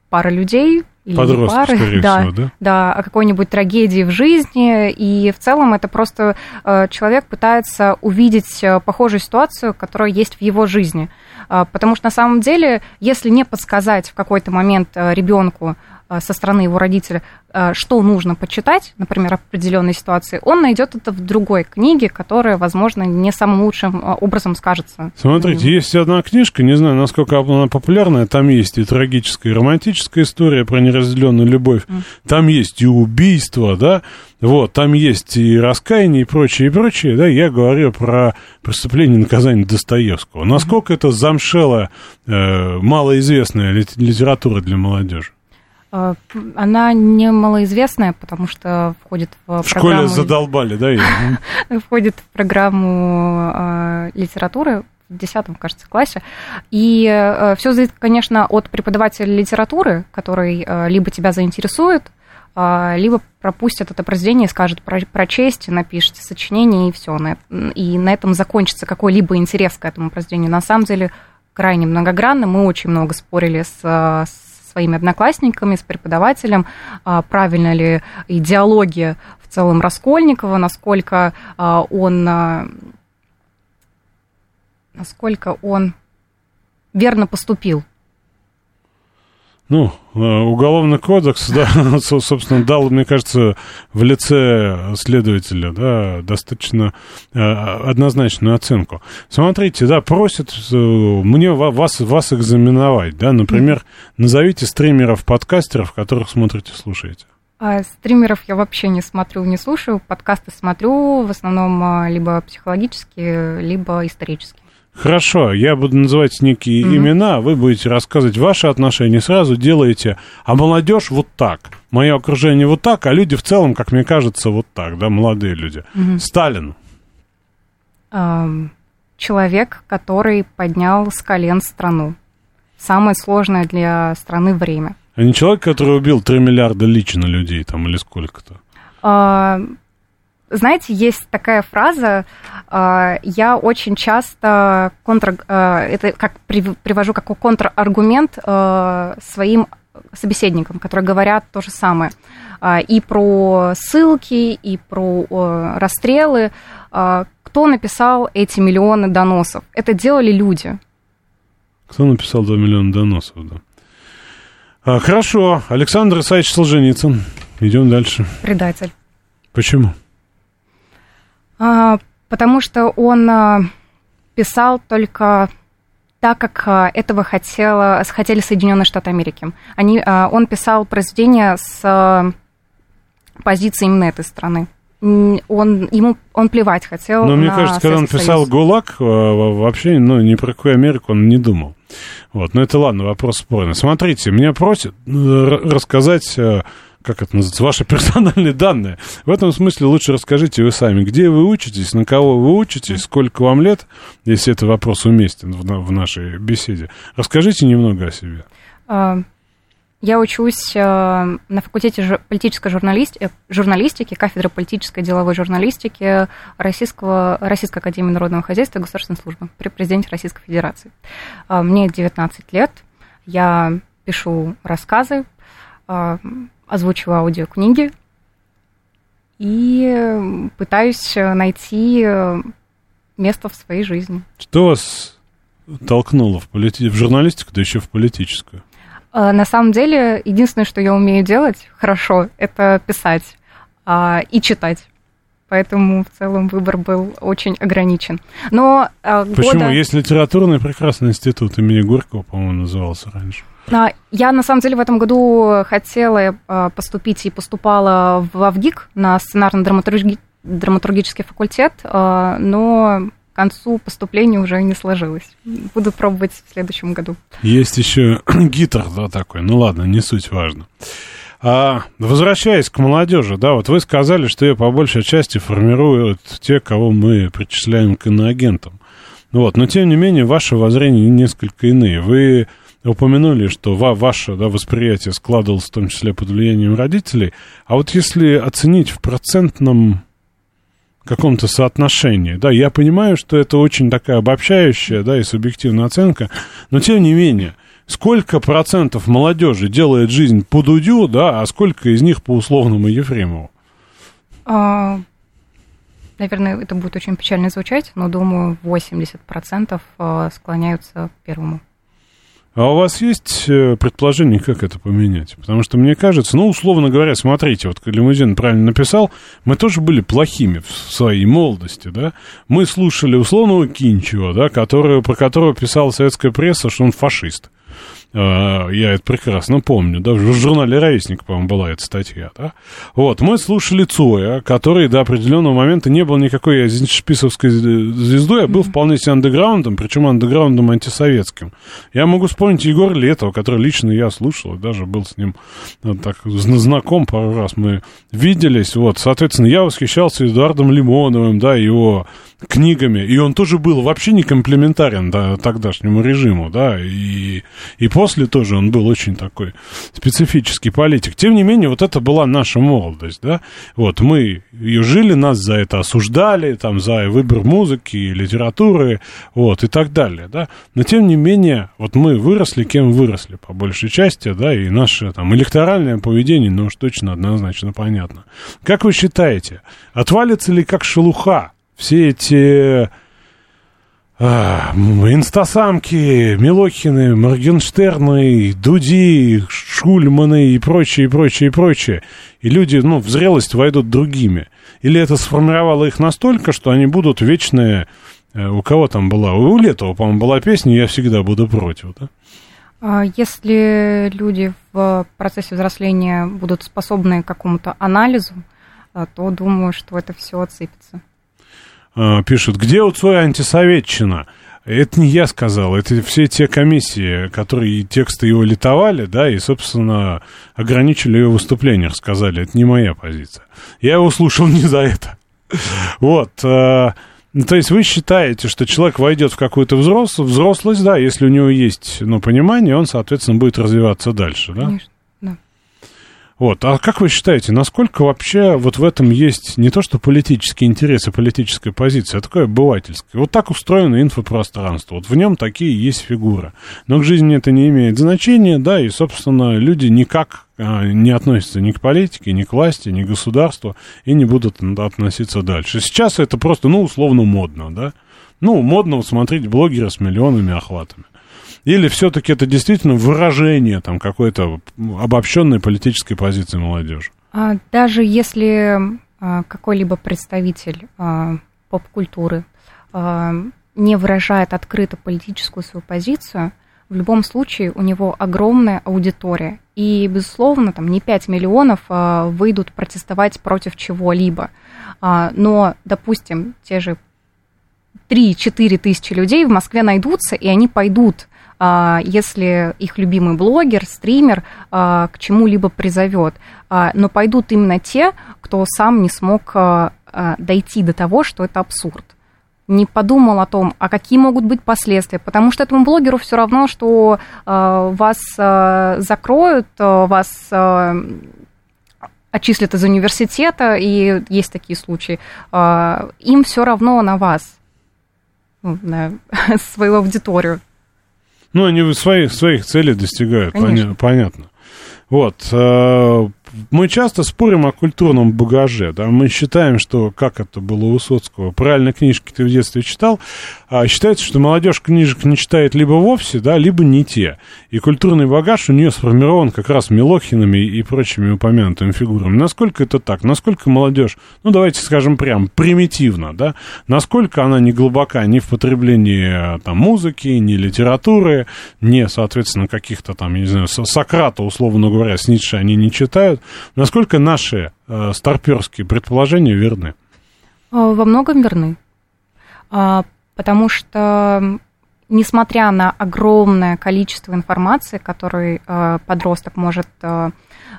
пары людей. Или не Подростков, пары, скорее да, всего, да? Да, о какой-нибудь трагедии в жизни. И в целом это просто э, человек пытается увидеть э, похожую ситуацию, которая есть в его жизни. А, Потому что на самом деле, если не подсказать в какой-то момент ребенку со стороны его родителя, э, что нужно почитать, например, в определенной ситуации, он найдет это в другой книге, которая, возможно, не самым лучшим э, образом скажется. Смотрите, есть одна книжка, не знаю, насколько она популярная, там есть и трагическая, и романтическая история про неразделенную любовь, там есть и убийство, да, вот, там есть и раскаяние, и прочее, и прочее, да, я говорю про преступление и наказание Достоевского. Насколько это замшелая, э, малоизвестная лит- литература для молодежи? Э, Она не малоизвестная, потому что входит в, В школе программу, задолбали, да, входит в программу э, литературы в 10 кажется, классе. И все зависит, конечно, от преподавателя литературы, который э, либо тебя заинтересует, э, либо пропустит это произведение и скажет про, прочесть, напишите сочинение, и все. И на этом закончится какой-либо интерес к этому произведению. На самом деле крайне многогранно. Мы очень много спорили с, с своими одноклассниками, с преподавателем, а, правильно ли идеология в целом Раскольникова, насколько а, он, а, насколько он верно поступил. Ну, э, уголовный кодекс, да, со- собственно, дал, мне кажется, в лице следователя, да, достаточно э, однозначную оценку. Смотрите, да, просят э, мне ва- вас, вас экзаменовать, да, например, назовите стримеров, подкастеров, которых смотрите, слушаете. А стримеров я вообще не смотрю, не слушаю. Подкасты смотрю в основном а, либо психологические, либо исторические. Хорошо, я буду называть некие Мгм. имена, вы будете рассказывать ваши отношения, сразу делаете, а молодежь вот так, мое окружение вот так, а люди в целом, как мне кажется, вот так, да, молодые люди. Мгм. Сталин. Ам, Человек, который поднял с колен страну. Самое сложное для страны время. А не человек, который убил 3 миллиарда лично людей там или сколько-то. А, Знаете, есть такая фраза, а, я очень часто контр, а, это как прив- привожу как контраргумент а, своим собеседникам, которые говорят то же самое. И про ссылки, и про расстрелы. Кто написал эти миллионы доносов? Это делали люди. Кто написал 2 миллиона доносов, да. Хорошо, Александр Исаевич Солженицын. Идем дальше. Предатель. Почему? А, Потому что он а, писал только так, как а, этого хотела, хотели Соединенные Штаты Америки. Они, он писал произведения с позиции именно этой страны. Он, ему, он плевать хотел Но мне кажется, когда он писал Союз. ГУЛАГ, во- вообще, ну, ни про какую Америку он не думал. Вот, но это ладно, вопрос спорный. Смотрите, меня просят э, рассказать, э, как это называется, ваши персональные данные. В этом смысле лучше расскажите вы сами, где вы учитесь, на кого вы учитесь, сколько вам лет, если это вопрос уместен в, на- в нашей беседе. Расскажите немного о себе. А, Я учусь э, на факультете политической журналистики, журналистики, кафедры политической и деловой журналистики Российского, Российской Академии Народного Хозяйства и Государственной Службы при президенте Российской Федерации. Мне 19 лет, я пишу рассказы, озвучиваю аудиокниги и пытаюсь найти место в своей жизни. Что вас толкнуло в, полити... в журналистику, да еще в политическую? А, на самом деле, единственное, что я умею делать хорошо, это писать а, и читать. Поэтому в целом выбор был очень ограничен. Но а, Почему? Года... Есть литературный прекрасный институт имени Горького, по-моему, назывался раньше. Я, на самом деле, в этом году хотела а, поступить и поступала в АВГИК на сценарно-драматургический факультет, а, но концу поступления уже не сложилось. Буду пробовать в следующем году. Есть еще гитар, да, такой. Ну ладно, не суть важно. А, возвращаясь к молодежи, да, вот вы сказали, что ее по большей части формируют те, кого мы причисляем к иноагентам. Вот, но тем не менее, ваше воззрение несколько иные. Вы упомянули, что ва ваше да, восприятие складывалось в том числе под влиянием родителей. А вот если оценить в процентном каком-то соотношении. Да, я понимаю, что это очень такая обобщающая, да, и субъективная оценка, но тем не менее, сколько процентов молодежи делает жизнь по Дудю, да, а сколько из них по условному Ефремову? А, наверное, это будет очень печально звучать, но думаю, 80% а, склоняются к первому. А у вас есть э, предположение, как это поменять? Потому что мне кажется, ну, условно говоря, смотрите, вот Лимузин правильно написал, мы тоже были плохими в своей молодости, да? Мы слушали условного Кинчева, да, который, про которого писала советская пресса, что он фашист. А, я это прекрасно помню, да, в журнале «Ровесник», по-моему, была эта статья, да. Вот, мы слушали Цоя, который до определенного момента не был никакой шписовской звездой, а был вполне себе андеграундом, причем андеграундом антисоветским. Я могу вспомнить Егора Летова, который лично я слушал, даже был с ним вот, так знаком пару раз, мы виделись, вот, соответственно, я восхищался Эдуардом Лимоновым, да, его книгами, и он тоже был вообще не комплементарен да, тогдашнему режиму, да, и, и после тоже он был очень такой специфический политик. Тем не менее, вот это была наша молодость, да, вот мы ее жили, нас за это осуждали, там, за выбор музыки, литературы, вот, и так далее, да, но тем не менее, вот мы выросли, кем выросли, по большей части, да, и наше там электоральное поведение, ну уж точно однозначно понятно. Как вы считаете, отвалится ли как шелуха все эти инстасамки, Милохины, Моргенштерны, Дуди, Шульманы и прочее, и прочее, и прочее. И люди, ну, в зрелость войдут другими. Или это сформировало их настолько, что они будут вечные... Э, у кого там была? У Летова, по-моему, была песня «Я всегда буду против», да? А если люди в процессе взросления будут способны к какому-то анализу, а, то думаю, что это все отсыпется. А, пишут, где у Цоя антисоветчина? Это не я сказал, это все те комиссии, которые тексты его литовали, да, и, собственно, ограничили его выступлениях, сказали, это не моя позиция. Я его слушал не за это. Вот. А, ну, то есть вы считаете, что человек войдет в какую-то взрослость, взрослость, да, если у него есть, ну, понимание, он, соответственно, будет развиваться дальше, да? Конечно. Вот. А как вы считаете, насколько вообще вот в этом есть не то, что политический интерес и политическая позиция, а такое обывательское? Вот так устроено инфопространство. Вот в нем такие есть фигуры. Но к жизни это не имеет значения, да, и, собственно, люди никак а, не относятся ни к политике, ни к власти, ни к государству и не будут относиться дальше. Сейчас это просто, ну, условно модно, да? Ну, модно смотреть блогера с миллионами охватами. Или все-таки это действительно выражение там какой-то обобщенной политической позиции молодежи? А, даже если а, какой-либо представитель а, поп-культуры не выражает открыто политическую свою позицию, в любом случае у него огромная аудитория. И, безусловно, там не 5 миллионов выйдут протестовать против чего-либо. но, допустим, те же 3-4 тысячи людей в Москве найдутся, и они пойдут а, если их любимый блогер, стример а, к чему-либо призовет. А, но пойдут именно те, кто сам не смог дойти до того, что это абсурд. не подумал о том, а какие могут быть последствия, потому что этому блогеру все равно, что э, вас э, закроют, э, вас э, отчислят из университета, и есть такие случаи, э, им все равно на вас, ну, на свою аудиторию. Ну, они своих, своих целей достигают, поня- понятно. Вот. Мы часто спорим о культурном багаже, да, мы считаем, что, как это было у Высоцкого, правильно книжки ты в детстве читал, а считается, что молодежь книжек не читает либо вовсе, да, либо не те. И культурный багаж у нее сформирован как раз Милохинами и прочими упомянутыми фигурами. Насколько это так? Насколько молодежь, ну, давайте скажем прям, примитивно, да, насколько она не глубока ни в потреблении э, там, музыки, ни литературы, не, соответственно, каких-то там, я не знаю, Со- Сократа, условно говоря, с Ницше они не читают, насколько наши э, старперские предположения верны? Э, Во многом верны. А, Потому что, несмотря на огромное количество информации, которую э, подросток может э,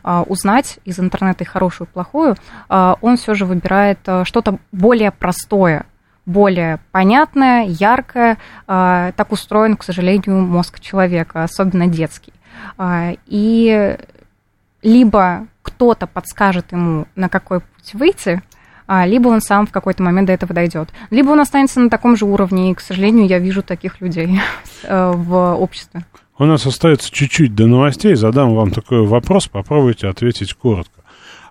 э, узнать из интернета и хорошую, и плохую, э, он все же выбирает что-то более простое, более понятное, яркое. Так устроен, к сожалению, мозг человека, особенно детский. И либо кто-то подскажет ему, на какой путь выйти, а, либо он сам в какой-то момент до этого дойдет. Либо он останется на таком же уровне, и, к сожалению, я вижу таких людей э, в обществе. У нас остается чуть-чуть до новостей. Задам вам такой вопрос, попробуйте ответить коротко.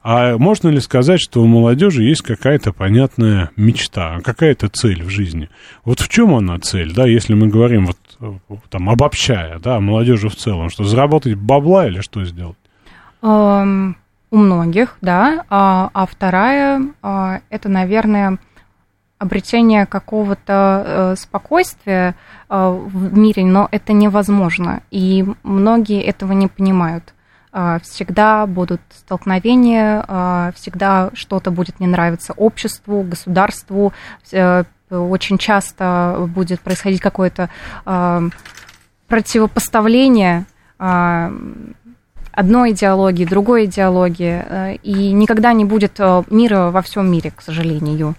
А можно ли сказать, что у молодежи есть какая-то понятная мечта, какая-то цель в жизни? Вот в чем она цель, да, если мы говорим вот э, там обобщая, да, молодежи в целом, что заработать бабла или что сделать? У многих, да. А а вторая а, это, наверное, обретение какого-то э, спокойствия э, в мире, но это невозможно. И многие этого не понимают. А, Всегда будут столкновения, а, всегда что-то будет не нравиться обществу, государству. Э, Очень часто будет происходить какое-то а, противопоставление одной идеологии, другой идеологии, э, и никогда не будет э, мира во всем мире, к сожалению.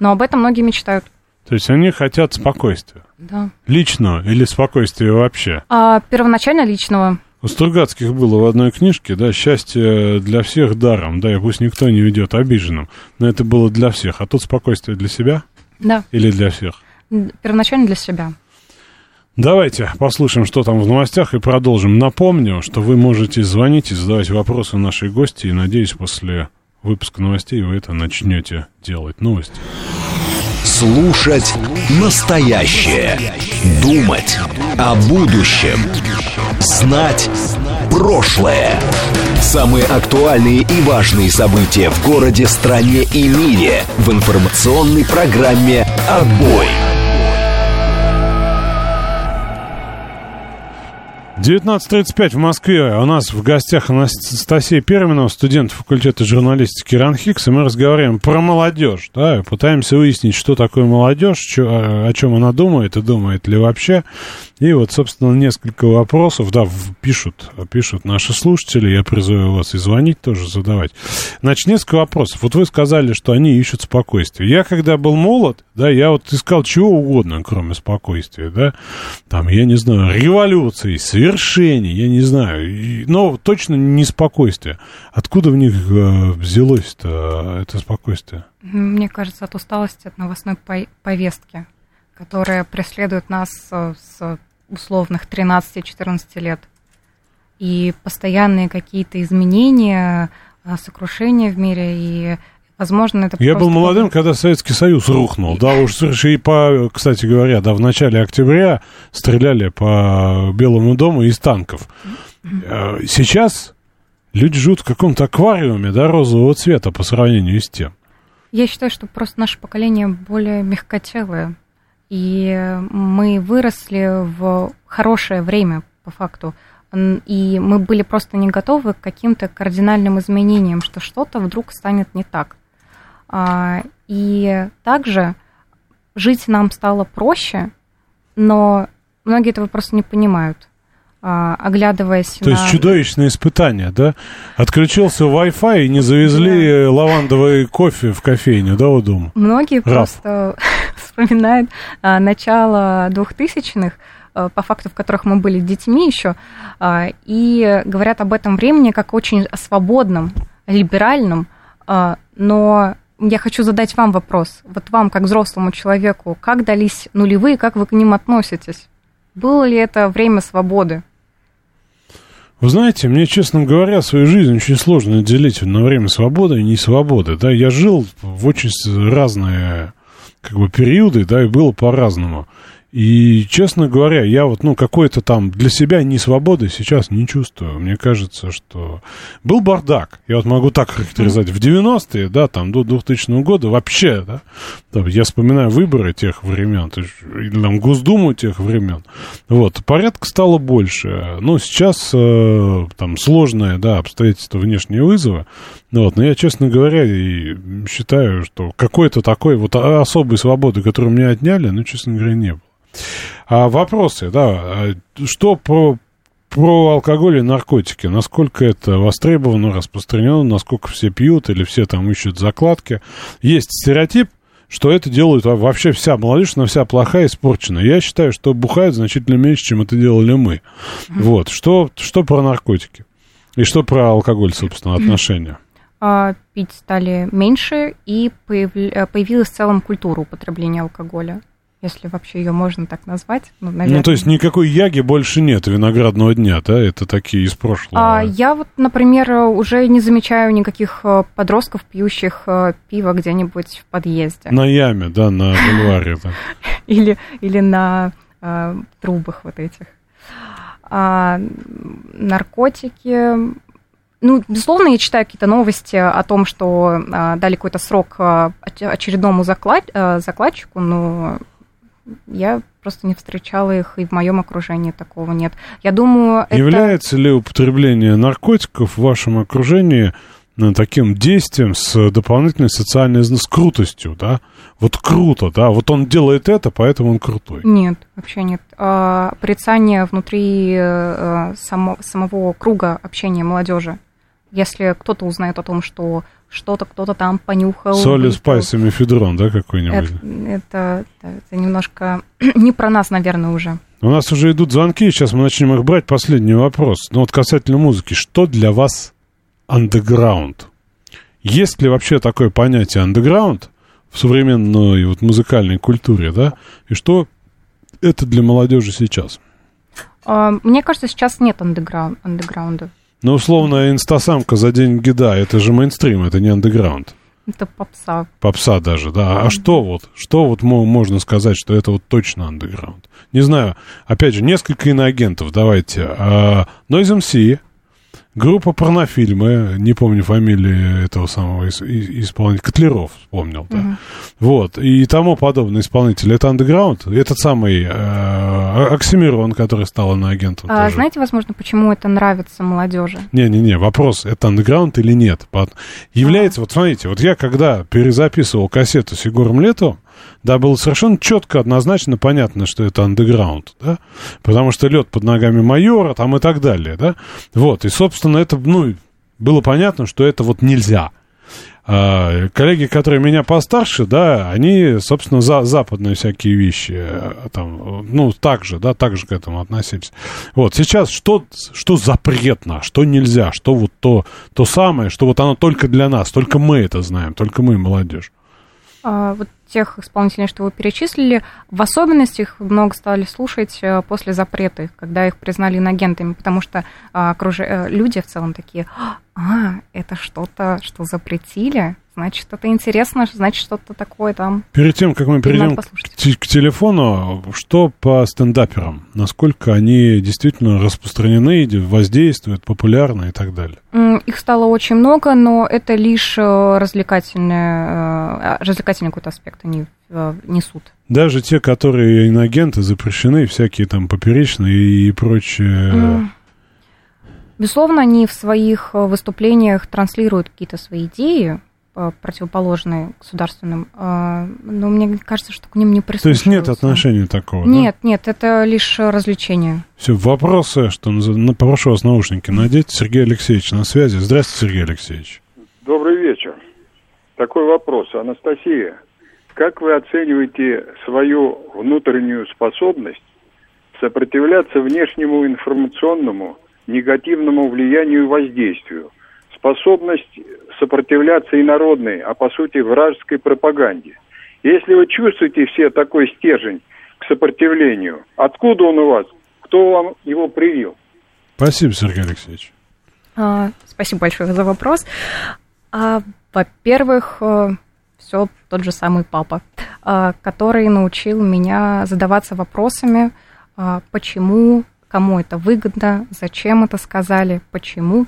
Но об этом многие мечтают. То есть они хотят спокойствия. Да. Личного или спокойствия вообще? А первоначально личного. У Стругацких было в одной книжке, да, счастье для всех даром, да, и пусть никто не уйдет обиженным. Но это было для всех. А тут спокойствие для себя Да, или для всех? первоначально для себя. Давайте послушаем, что там в новостях, и продолжим. Напомню, что вы можете звонить и задавать вопросы нашей гости, и, надеюсь, после выпуска новостей вы это начнете делать. Новости. Слушать настоящее. Думать о будущем. Знать прошлое. Самые актуальные и важные события в городе, стране и мире в информационной программе «Отбой». 19.35 в Москве. У нас в гостях Анастасия Перминова, студент факультета журналистики Ран Хикс, и мы разговариваем про молодежь, да, пытаемся выяснить, что такое молодежь, чё- о чем она думает и думает ли вообще. И вот, собственно, несколько вопросов, да, пишут, пишут наши слушатели, я призываю вас и звонить тоже, задавать. Значит, несколько вопросов. Вот вы сказали, что они ищут спокойствие. Я, когда был молод, да, я вот искал чего угодно, кроме спокойствия, да, там, я не знаю, революции, свершений, я не знаю, но точно не спокойствие. Откуда в них э, взялось-то это спокойствие? Мне кажется, от усталости от новостной по- повестки, которая преследует нас э, с условных 13-14 лет. И постоянные какие-то изменения, э, сокрушения в мире, и, возможно, это Я был молодым, когда Советский Союз рухнул. Да, уж и по, кстати говоря, да, в начале октября стреляли по Белому дому из танков. Э, Сейчас люди живут в каком-то аквариуме, да, розового цвета по сравнению с тем. Я считаю, что просто наше поколение более мягкотелое. И мы выросли в хорошее время, по факту. И мы были просто не готовы к каким-то кардинальным изменениям, что что-то вдруг станет не так. А, И также жить нам стало проще, но многие этого просто не понимают. А, Оглядываясь То на... есть чудовищное испытание, да? Отключился Wi-Fi и не завезли лавандовый кофе в кофейню, да, у дома? Многие Раф. просто вспоминают а, начало двухтысячных, а, по факту, в которых мы были детьми еще, а, и говорят об этом времени как очень свободном, либеральном, а, но я хочу задать вам вопрос. Вот вам, как взрослому человеку, как дались нулевые, как вы к ним относитесь? Было ли это время свободы? Вы знаете, мне, честно говоря, свою жизнь очень сложно делить на время свободы и не свободы. Да, я жил в очень разные как бы периоды, да, и было по-разному. И, честно говоря, я вот, ну, какой-то там для себя не свободы сейчас не чувствую. Мне кажется, что был бардак. Я вот могу так характеризовать. В 90-е, да, там, до 2000 года вообще, да, там, я вспоминаю выборы тех времен, то есть, там Госдуму тех времен. Вот, порядка стало больше. Ну, сейчас э, там сложные, да, обстоятельства, внешние вызовы. Вот, но я, честно говоря, и считаю, что какой-то такой вот особой свободы, которую мне отняли, ну, честно говоря, не было. А вопросы, да, а что про, про алкоголь и наркотики, насколько это востребовано, распространено, насколько все пьют или все там ищут закладки. Есть стереотип, что это делают вообще вся молодежь, она вся плохая, испорчена. Я считаю, что бухают значительно меньше, чем это делали мы. Вот. Что, что про наркотики? И что про алкоголь, собственно, отношения? А, пить стали меньше, и появилась в целом культура употребления алкоголя если вообще ее можно так назвать. Ну, наверное. ну, то есть никакой яги больше нет виноградного дня, да? Это такие из прошлого. А, я вот, например, уже не замечаю никаких э, подростков, пьющих э, пиво где-нибудь в подъезде. На яме, да, на бульваре. Или, или на э, трубах вот этих. А, наркотики, ну, безусловно, я читаю какие-то новости о том, что а, дали какой-то срок очередному заклад, а, закладчику, но я просто не встречала их, и в моем окружении такого нет. Я думаю, Является это... ли употребление наркотиков в вашем окружении э, таким действием с дополнительной социальной с крутостью, да? Вот круто, да? Вот он делает это, поэтому он крутой. Нет, вообще нет. А, порицание внутри а, само, самого круга общения молодежи. Если кто-то узнает о том, что что-то кто-то там понюхал. Соли, спайс и мефедрон, да, какой-нибудь? Это, это, это немножко не про нас, наверное, уже. У нас уже идут звонки, сейчас мы начнем их брать. Последний вопрос. Ну вот касательно музыки, что для вас андеграунд? Есть ли вообще такое понятие андеграунд в современной вот музыкальной культуре, да? И что это для молодежи сейчас? А, мне кажется, сейчас нет андеграунда. Ну, условно, инстасамка за деньги, да, это же мейнстрим, это не андеграунд. Это попса. Попса даже, да. А что вот, что вот можно сказать, что это вот точно андеграунд? Не знаю, опять же, несколько иноагентов, давайте. Uh, Noise MC, Группа порнофильмы, не помню фамилии этого самого исполнителя, Котлеров вспомнил, да. Угу. Вот, и тому подобное исполнитель. Это андеграунд, этот самый э, Оксимирон, который стал на агентом. А, знаете, возможно, почему это нравится молодежи? Не-не-не, вопрос, это андеграунд или нет? Является, а. вот смотрите, вот я когда перезаписывал кассету с Егором Летовым, да, было совершенно четко, однозначно понятно, что это андеграунд, да, потому что лед под ногами майора там и так далее, да, вот, и, собственно, это, ну, было понятно, что это вот нельзя. А, коллеги, которые меня постарше, да, они, собственно, за западные всякие вещи, э, там, ну, так же, да, так же к этому относились. Вот, сейчас что, что запретно, что нельзя, что вот то, то самое, что вот оно только для нас, только мы это знаем, только мы, молодежь. А, вот тех исполнителей, что вы перечислили, в особенности их много стали слушать э, после запрета, когда их признали инагентами, потому что а, окруж... Э, люди в целом такие, а, это что-то, что запретили, значит, это интересно, значит, что-то такое там. Перед тем, как мы перейдем к, к телефону, что по стендаперам? Насколько они действительно распространены, воздействуют, популярны и так далее? Их стало очень много, но это лишь э, развлекательный, развлекательный какой-то аспект они э, несут. Даже те, которые иногенты запрещены, всякие там поперечные и прочее. Mm. Безусловно, они в своих э, выступлениях транслируют какие-то свои идеи, э, противоположные государственным, но мне кажется, что к ним не прислушиваются. То есть нет отношения такого, Нет, да? нет, это лишь развлечение. Все, вопросы, что прошу вас наушники надеть. Сергей Алексеевич на связи. Здравствуйте, Сергей Алексеевич. Добрый вечер. Такой вопрос. Анастасия, как вы оцениваете свою внутреннюю способность сопротивляться внешнему информационному негативному влиянию и воздействию, способность сопротивляться инородной, а по сути вражеской пропаганде? Если вы чувствуете все такой стержень к сопротивлению, откуда он у вас? Кто вам его привил? Спасибо, Сергей Алексеевич. А, спасибо большое за вопрос. А, во-первых, э, все тот же самый папа, а, который научил меня задаваться вопросами, а, почему, кому это выгодно, зачем это сказали, почему.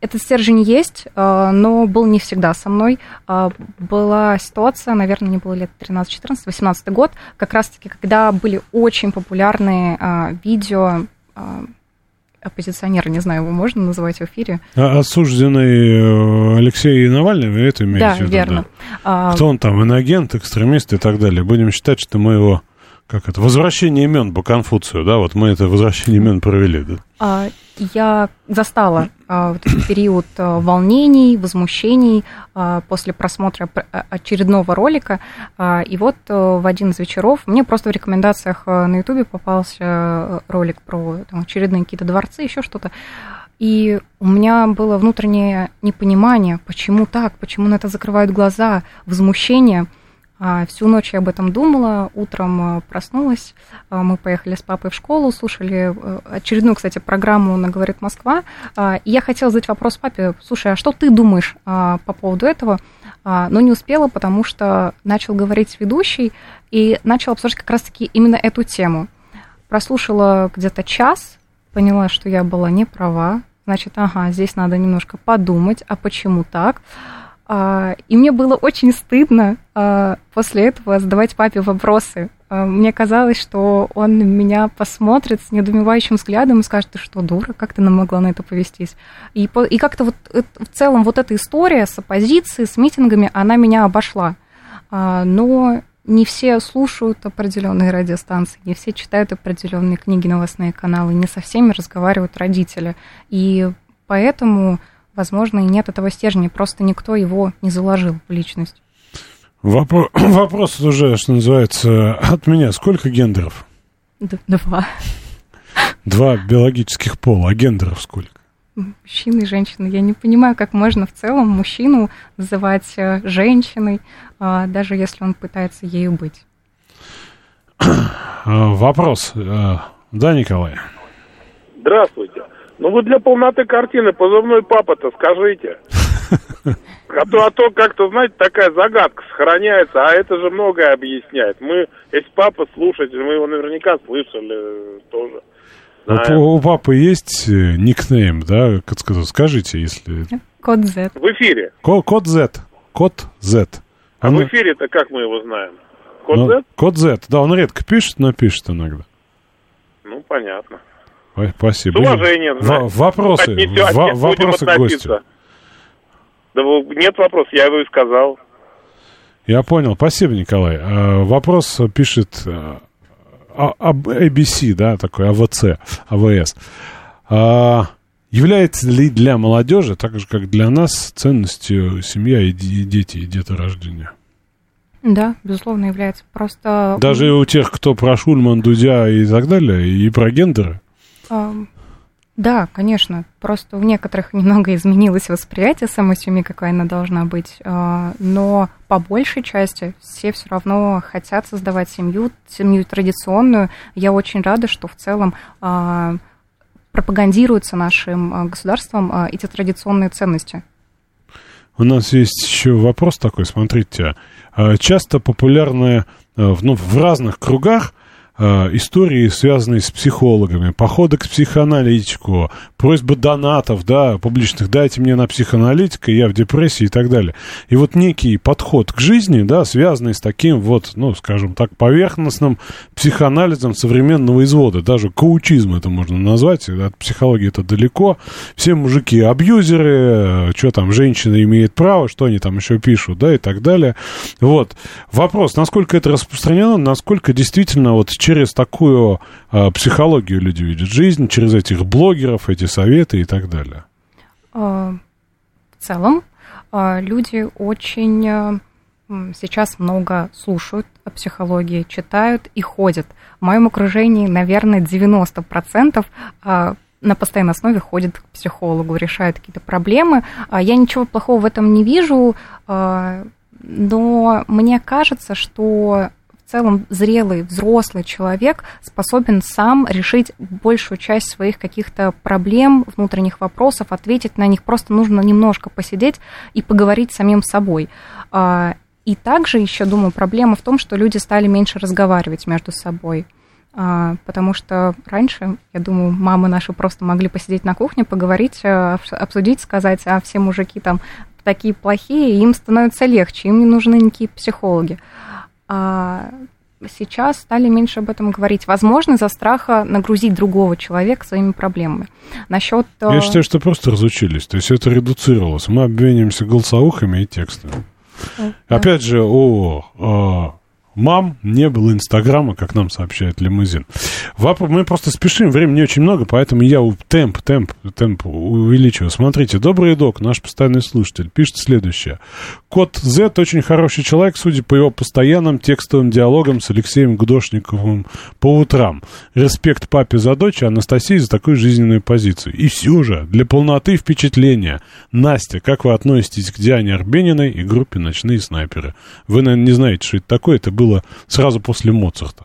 А, этот стержень есть, а, но был не всегда со мной. А, была ситуация, наверное, мне было лет 13, 14, 18 год, как раз-таки, когда были очень популярные а, видео оппозиционера, не знаю, его можно называть в эфире. А, осужденный э, Алексей Навальный, вы это имеете да, в виду? Верно. Да, Кто он там, инагент, экстремист и так далее. Будем считать, что мы его как это, возвращение имен по Конфуцию, да, вот мы это возвращение имен провели, да? А, я застала а, вот этот период а, волнений, возмущений а, после просмотра а, очередного ролика, а, и вот а, в один из вечеров мне просто в рекомендациях а, на Ютубе попался ролик про там, очередные какие-то дворцы, еще что-то, и у меня было внутреннее непонимание, почему так, почему на это закрывают глаза, возмущение – всю ночь я об этом думала, утром а, проснулась, а, мы поехали с папой в школу, слушали э, очередную, кстати, программу «На говорит Москва», и я хотела задать вопрос папе, слушай, а что ты думаешь по поводу этого? Но не успела, потому что начал говорить ведущий и начал обсуждать как раз-таки именно эту тему. Прослушала где-то час, поняла, что я была не права, значит, ага, здесь надо немножко подумать, а почему так? А, и мне было очень стыдно а, после этого задавать папе вопросы. А, мне казалось, что он меня посмотрит с недоумевающим взглядом и скажет, ты что, дура, как ты нам могла на это повестись? И, и как-то вот в целом вот эта история с оппозицией, с митингами, она меня обошла. Но не все слушают определенные радиостанции, не все читают определенные книги, новостные каналы, не со всеми разговаривают родители. И поэтому возможно, и нет этого стержня, просто никто его не заложил в личность. Вопро- вопрос уже, что называется, от меня. Сколько гендеров? Д- два. Два биологических пола, а гендеров сколько? Мужчины и женщины. Я не понимаю, как можно в целом мужчину называть э, женщиной, а, даже если он пытается ею быть. Вопрос. Э, да, Николай? Здравствуйте. Ну вы для полноты картины позывной папа-то скажите. А то, а то как-то, знаете, такая загадка сохраняется, а это же многое объясняет. Мы, если папа слушатель, мы его наверняка слышали э, тоже. У, у папы есть э, никнейм, да, как сказать, скажите, если... Код Z. В эфире. Ко код Z. Код Z. А он... в эфире-то как мы его знаем? Код ну, Z? Код Z, да, он редко пишет, но пишет иногда. Ну, понятно. Спасибо. С уважением. В- вопросы. В- вопросы к гостю. Да нет вопросов, я его и сказал. Я понял. Спасибо, Николай. А, вопрос пишет а, а, ABC, да, такой АВЦ, АВС. А, является ли для молодежи, так же, как для нас, ценностью семья и дети, и деторождение? Да, безусловно, является. Просто... Даже у тех, кто про Шульман, Дудя и так далее, и про гендеры? Да, конечно. Просто у некоторых немного изменилось восприятие самой семьи, какая она должна быть. А, но по большей части все все равно хотят создавать семью, семью традиционную. Я очень рада, что в целом а, пропагандируются нашим а, государством эти традиционные ценности. У нас есть еще вопрос такой, смотрите. Часто популярные ну, в разных кругах Э, истории, связанные с психологами, походы к психоаналитику, просьба донатов, да, публичных, дайте мне на психоаналитика, я в депрессии и так далее. И вот некий подход к жизни, да, связанный с таким вот, ну, скажем так, поверхностным психоанализом современного извода, даже коучизм это можно назвать, от психологии это далеко. Все мужики абьюзеры, э, что там, женщина имеет право, что они там еще пишут, да, и так далее. Вот. Вопрос, насколько это распространено, насколько действительно вот через такую э, психологию люди видят жизнь, через этих блогеров, эти советы и так далее? А, в целом, а, люди очень сейчас много слушают о психологии, читают и ходят. В моем окружении, наверное, 90% а, на постоянной основе ходят к психологу, решают какие-то проблемы. Я ничего плохого в этом не вижу, но мне кажется, что целом зрелый, взрослый человек способен сам решить большую часть своих каких-то проблем, внутренних вопросов, ответить на них. Просто нужно немножко посидеть и поговорить с самим собой. И также еще, думаю, проблема в том, что люди стали меньше разговаривать между собой. А, потому что раньше, я думаю, мамы наши просто могли посидеть на кухне, поговорить, э, обсудить, сказать, а все мужики там такие плохие, им становится легче, им не нужны никакие психологи. А сейчас стали меньше об этом говорить. Возможно, за страха нагрузить другого человека своими проблемами. Насчет... Я э, считаю, что просто разучились. То есть это редуцировалось. Мы обмениваемся голосовухами и текстами. Опять же, о, о мам не было Инстаграма, как нам сообщает лимузин. Мы просто спешим, времени очень много, поэтому я темп, темп, темп увеличиваю. Смотрите, добрый док, наш постоянный слушатель, пишет следующее. Кот Z очень хороший человек, судя по его постоянным текстовым диалогам с Алексеем Гудошниковым по утрам. Респект папе за дочь, а Анастасии за такую жизненную позицию. И все же, для полноты впечатления, Настя, как вы относитесь к Диане Арбениной и группе «Ночные снайперы»? Вы, наверное, не знаете, что это такое, это было сразу после Моцарта.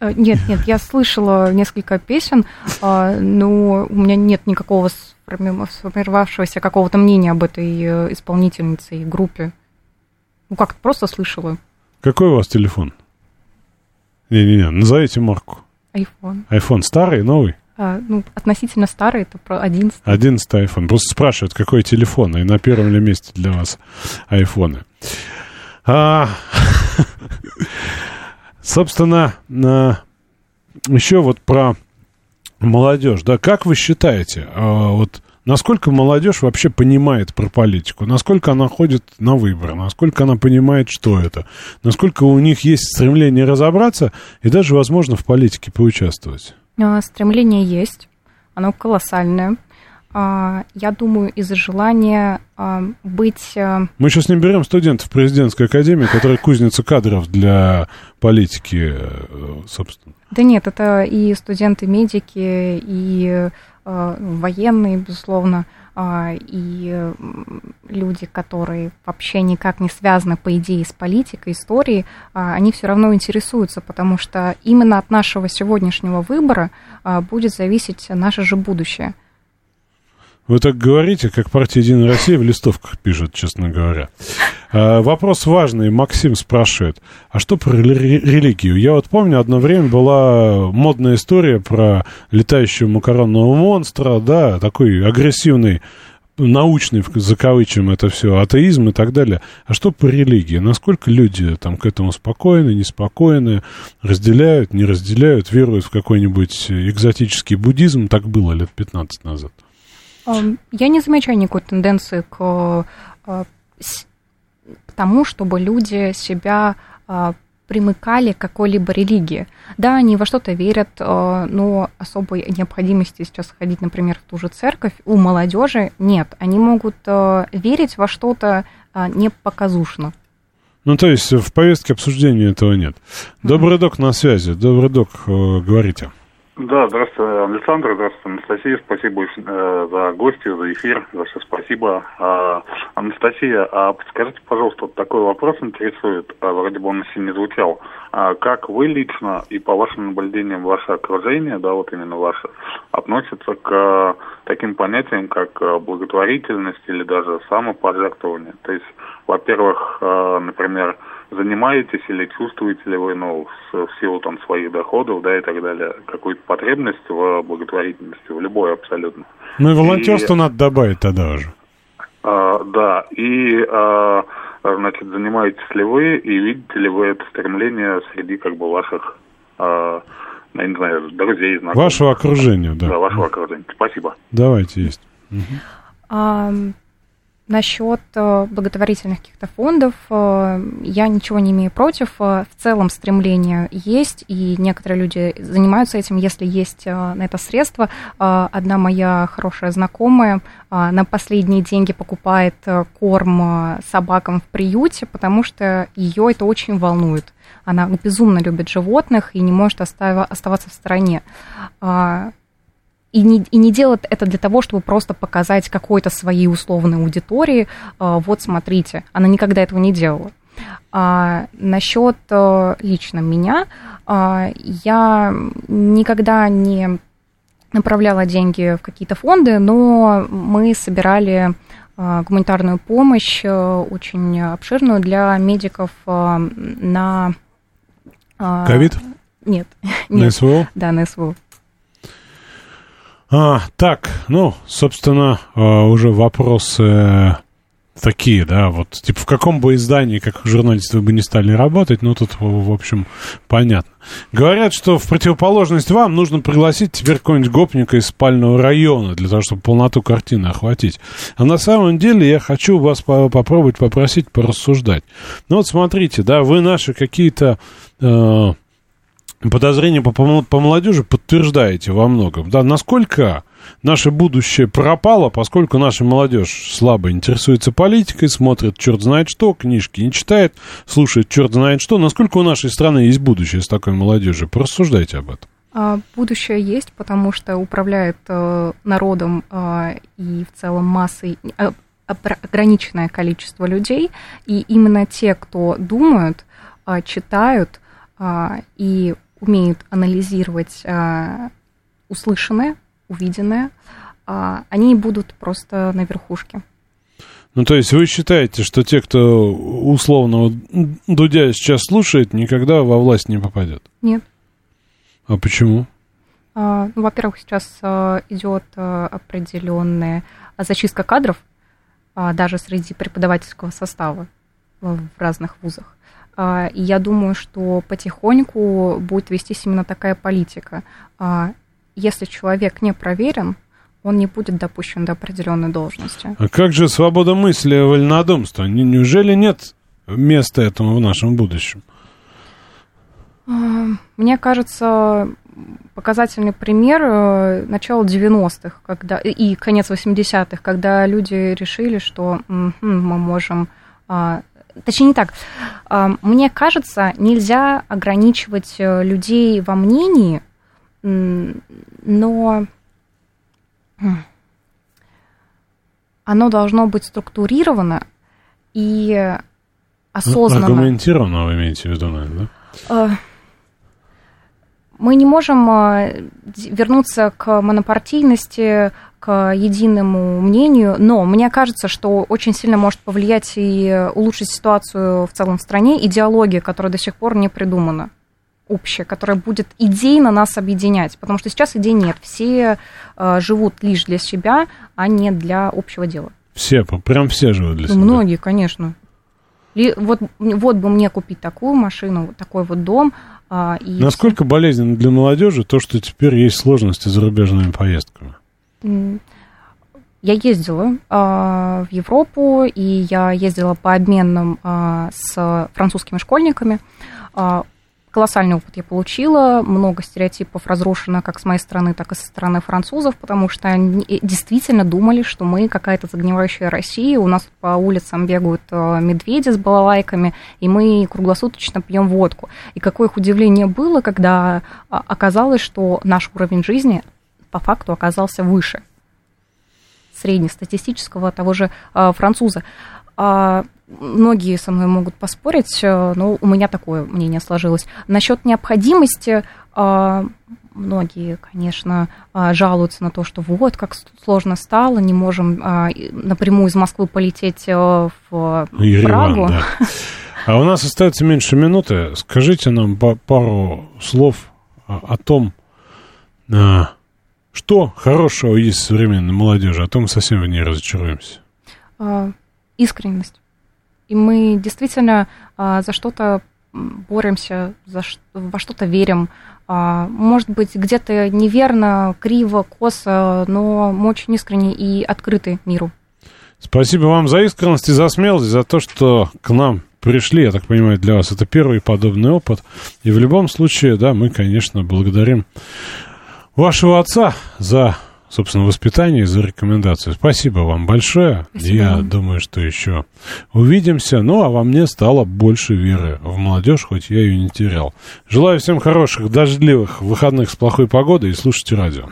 Э, нет, нет, я слышала несколько песен, а, но у меня нет никакого сформировавшегося какого-то мнения об этой э, исполнительнице и группе. Ну как, просто слышала. Какой у вас телефон? Не-не-не, назовите марку. iPhone. iPhone старый, новый? А, ну, относительно старый, это про 11. 11 iPhone. Просто спрашивают, какой телефон, и на первом ли месте для вас айфоны. А, собственно, еще вот про молодежь, да, как вы считаете, а, вот насколько молодежь вообще понимает про политику, насколько она ходит на выборы, насколько она понимает, что это, насколько у них есть стремление разобраться и даже, возможно, в политике поучаствовать? А, стремление есть, оно колоссальное. А, я думаю, из-за желания а, быть... А, Мы сейчас не берем студентов президентской академии, которые кузница кадров для политики, э, собственно. Да нет, это и студенты-медики, и военные, безусловно, и люди, которые вообще никак не связаны, по идее, с политикой, историей, они все равно интересуются, потому что именно от нашего сегодняшнего выбора будет зависеть наше же будущее. Вы так говорите, как партия «Единая Россия» в листовках пишет, честно говоря. А, вопрос важный. Максим спрашивает, а что про религию? Я вот помню, одно время была модная история про летающего макаронного монстра, да, такой агрессивный научный, закавычим это все, атеизм и так далее. А что по религии? Насколько люди там к этому спокойны, неспокойны, разделяют, не разделяют, веруют в какой-нибудь экзотический буддизм? Так было лет 15 назад. Я не замечаю никакой тенденции к, э, к тому, чтобы люди себя а, примыкали к какой-либо религии. Да, они во что-то верят, э, но особой необходимости сейчас ходить, например, в ту же церковь у молодежи нет. Они могут э, верить во что-то не показушно. Ну, то есть в повестке обсуждения этого нет. Добрый док на связи. Добрый док, говорите. Да, здравствуйте, Александр, здравствуйте, Анастасия. Спасибо э, за гости, за эфир, за все спасибо. А, Анастасия, а подскажите, пожалуйста, вот такой вопрос интересует, а, вроде бы он еще не звучал. А как вы лично и по вашим наблюдениям ваше окружение, да, вот именно ваше, относится к а, таким понятиям, как а, благотворительность или даже самопожертвование? То есть, во-первых, например, занимаетесь или чувствуете ли вы, ну, в, в силу там своих доходов, да, и так далее, какую-то потребность в благотворительности, в любой абсолютно. Ну и волонтерство и, надо добавить тогда уже. А, да, и, а, значит, занимаетесь ли вы и видите ли вы это стремление среди как бы ваших, а, я не знаю, друзей, знакомых. Вашего окружения, да. Да, вашего окружения. Спасибо. Давайте, есть. Угу. Насчет э, благотворительных каких-то фондов э, я ничего не имею против. Э, в целом стремление есть, и некоторые люди занимаются этим, если есть на это средства. Одна моя хорошая знакомая на последние деньги покупает корм собакам в приюте, потому что ее это очень волнует. Она безумно любит животных и не может оставаться в стороне и не, и не делает это для того, чтобы просто показать какой-то своей условной аудитории, а, вот смотрите, она никогда этого не делала. А, насчет а, лично меня, а, я никогда не направляла деньги в какие-то фонды, но мы собирали а, гуманитарную помощь а, очень обширную для медиков а, на... Ковид? Нет. На СВО? Да, на СВО. А, так, ну, собственно, а, уже вопросы такие, да, вот, типа, в каком бы издании, как журналист, вы бы не стали работать, ну, тут, в общем, понятно. Говорят, что в противоположность вам нужно пригласить теперь какого-нибудь гопника из спального района, для того, чтобы полноту картины охватить. А на самом деле я хочу вас попробовать попросить порассуждать. Ну, вот смотрите, да, вы наши какие-то... Э, подозрения по, по молодежи подтверждаете во многом. Да, насколько наше будущее пропало, поскольку наша молодежь слабо интересуется политикой, смотрит черт знает что, книжки не читает, слушает черт знает что. Насколько у нашей страны есть будущее с такой молодежью? Порассуждайте об этом. А, будущее есть, потому что управляет э, народом э, и в целом массой э, ограниченное количество людей, и именно те, кто думают, э, читают и умеют анализировать а, услышанное, увиденное, а, они будут просто на верхушке. Ну, то есть вы считаете, что те, кто условного Дудя сейчас слушает, никогда во власть не попадет? Нет. А почему? А, ну, во-первых, сейчас а, идет а, определенная зачистка кадров, а, даже среди преподавательского состава в разных вузах. А, и я думаю, что потихоньку будет вестись именно такая политика. А, если человек не проверен, он не будет допущен до определенной должности. А как же свобода мысли и вольнодумство? Неужели нет места этому в нашем будущем? А, мне кажется, показательный пример э, начала 90-х когда, и конец 80-х, когда люди решили, что мы можем точнее не так. Мне кажется, нельзя ограничивать э, людей во мнении, но оно должно быть структурировано и осознанно. Аргументированно вы имеете в виду, наверное, да? Э, мы не можем э, вернуться к монопартийности, к единому мнению, но мне кажется, что очень сильно может повлиять и улучшить ситуацию в целом в стране идеология, которая до сих пор не придумана общая, которая будет идейно нас объединять, потому что сейчас идей нет, все э, живут лишь для себя, а не для общего дела. Все, прям все живут для ну, себя. Многие, конечно. И вот, вот бы мне купить такую машину, такой вот дом. А, и Насколько все. болезненно для молодежи то, что теперь есть сложности с зарубежными поездками? Я ездила э, в Европу, и я ездила по обменам э, с французскими школьниками. Э, колоссальный опыт я получила, много стереотипов разрушено как с моей стороны, так и со стороны французов, потому что они действительно думали, что мы какая-то загнивающая Россия, у нас по улицам бегают медведи с балалайками, и мы круглосуточно пьем водку. И какое их удивление было, когда оказалось, что наш уровень жизни по факту оказался выше среднестатистического того же а, француза. А, многие со мной могут поспорить, э, но у меня такое мнение сложилось. Насчет необходимости а, многие, конечно, жалуются на то, что вот как сложно стало, не можем напрямую из Москвы полететь э, в Ереван, Прагу. Да. А у нас остается меньше минуты. Скажите нам пару слов о том, что хорошего есть в современной молодежи, а то мы совсем в ней разочаруемся? Искренность. И мы действительно а, за что-то боремся, за, во что-то верим. А, может быть, где-то неверно, криво, косо, но мы очень искренне и открыты миру. Спасибо вам за искренность и за смелость, за то, что к нам пришли. Я так понимаю, для вас это первый подобный опыт. И в любом случае, да, мы, конечно, благодарим вашего отца за собственно, воспитание и за рекомендацию. Спасибо вам большое. Спасибо Я думаю, что еще увидимся. Ну, а во мне стало больше веры в молодежь, хоть я ее не терял. Желаю всем хороших, дождливых выходных с плохой погодой и слушайте радио.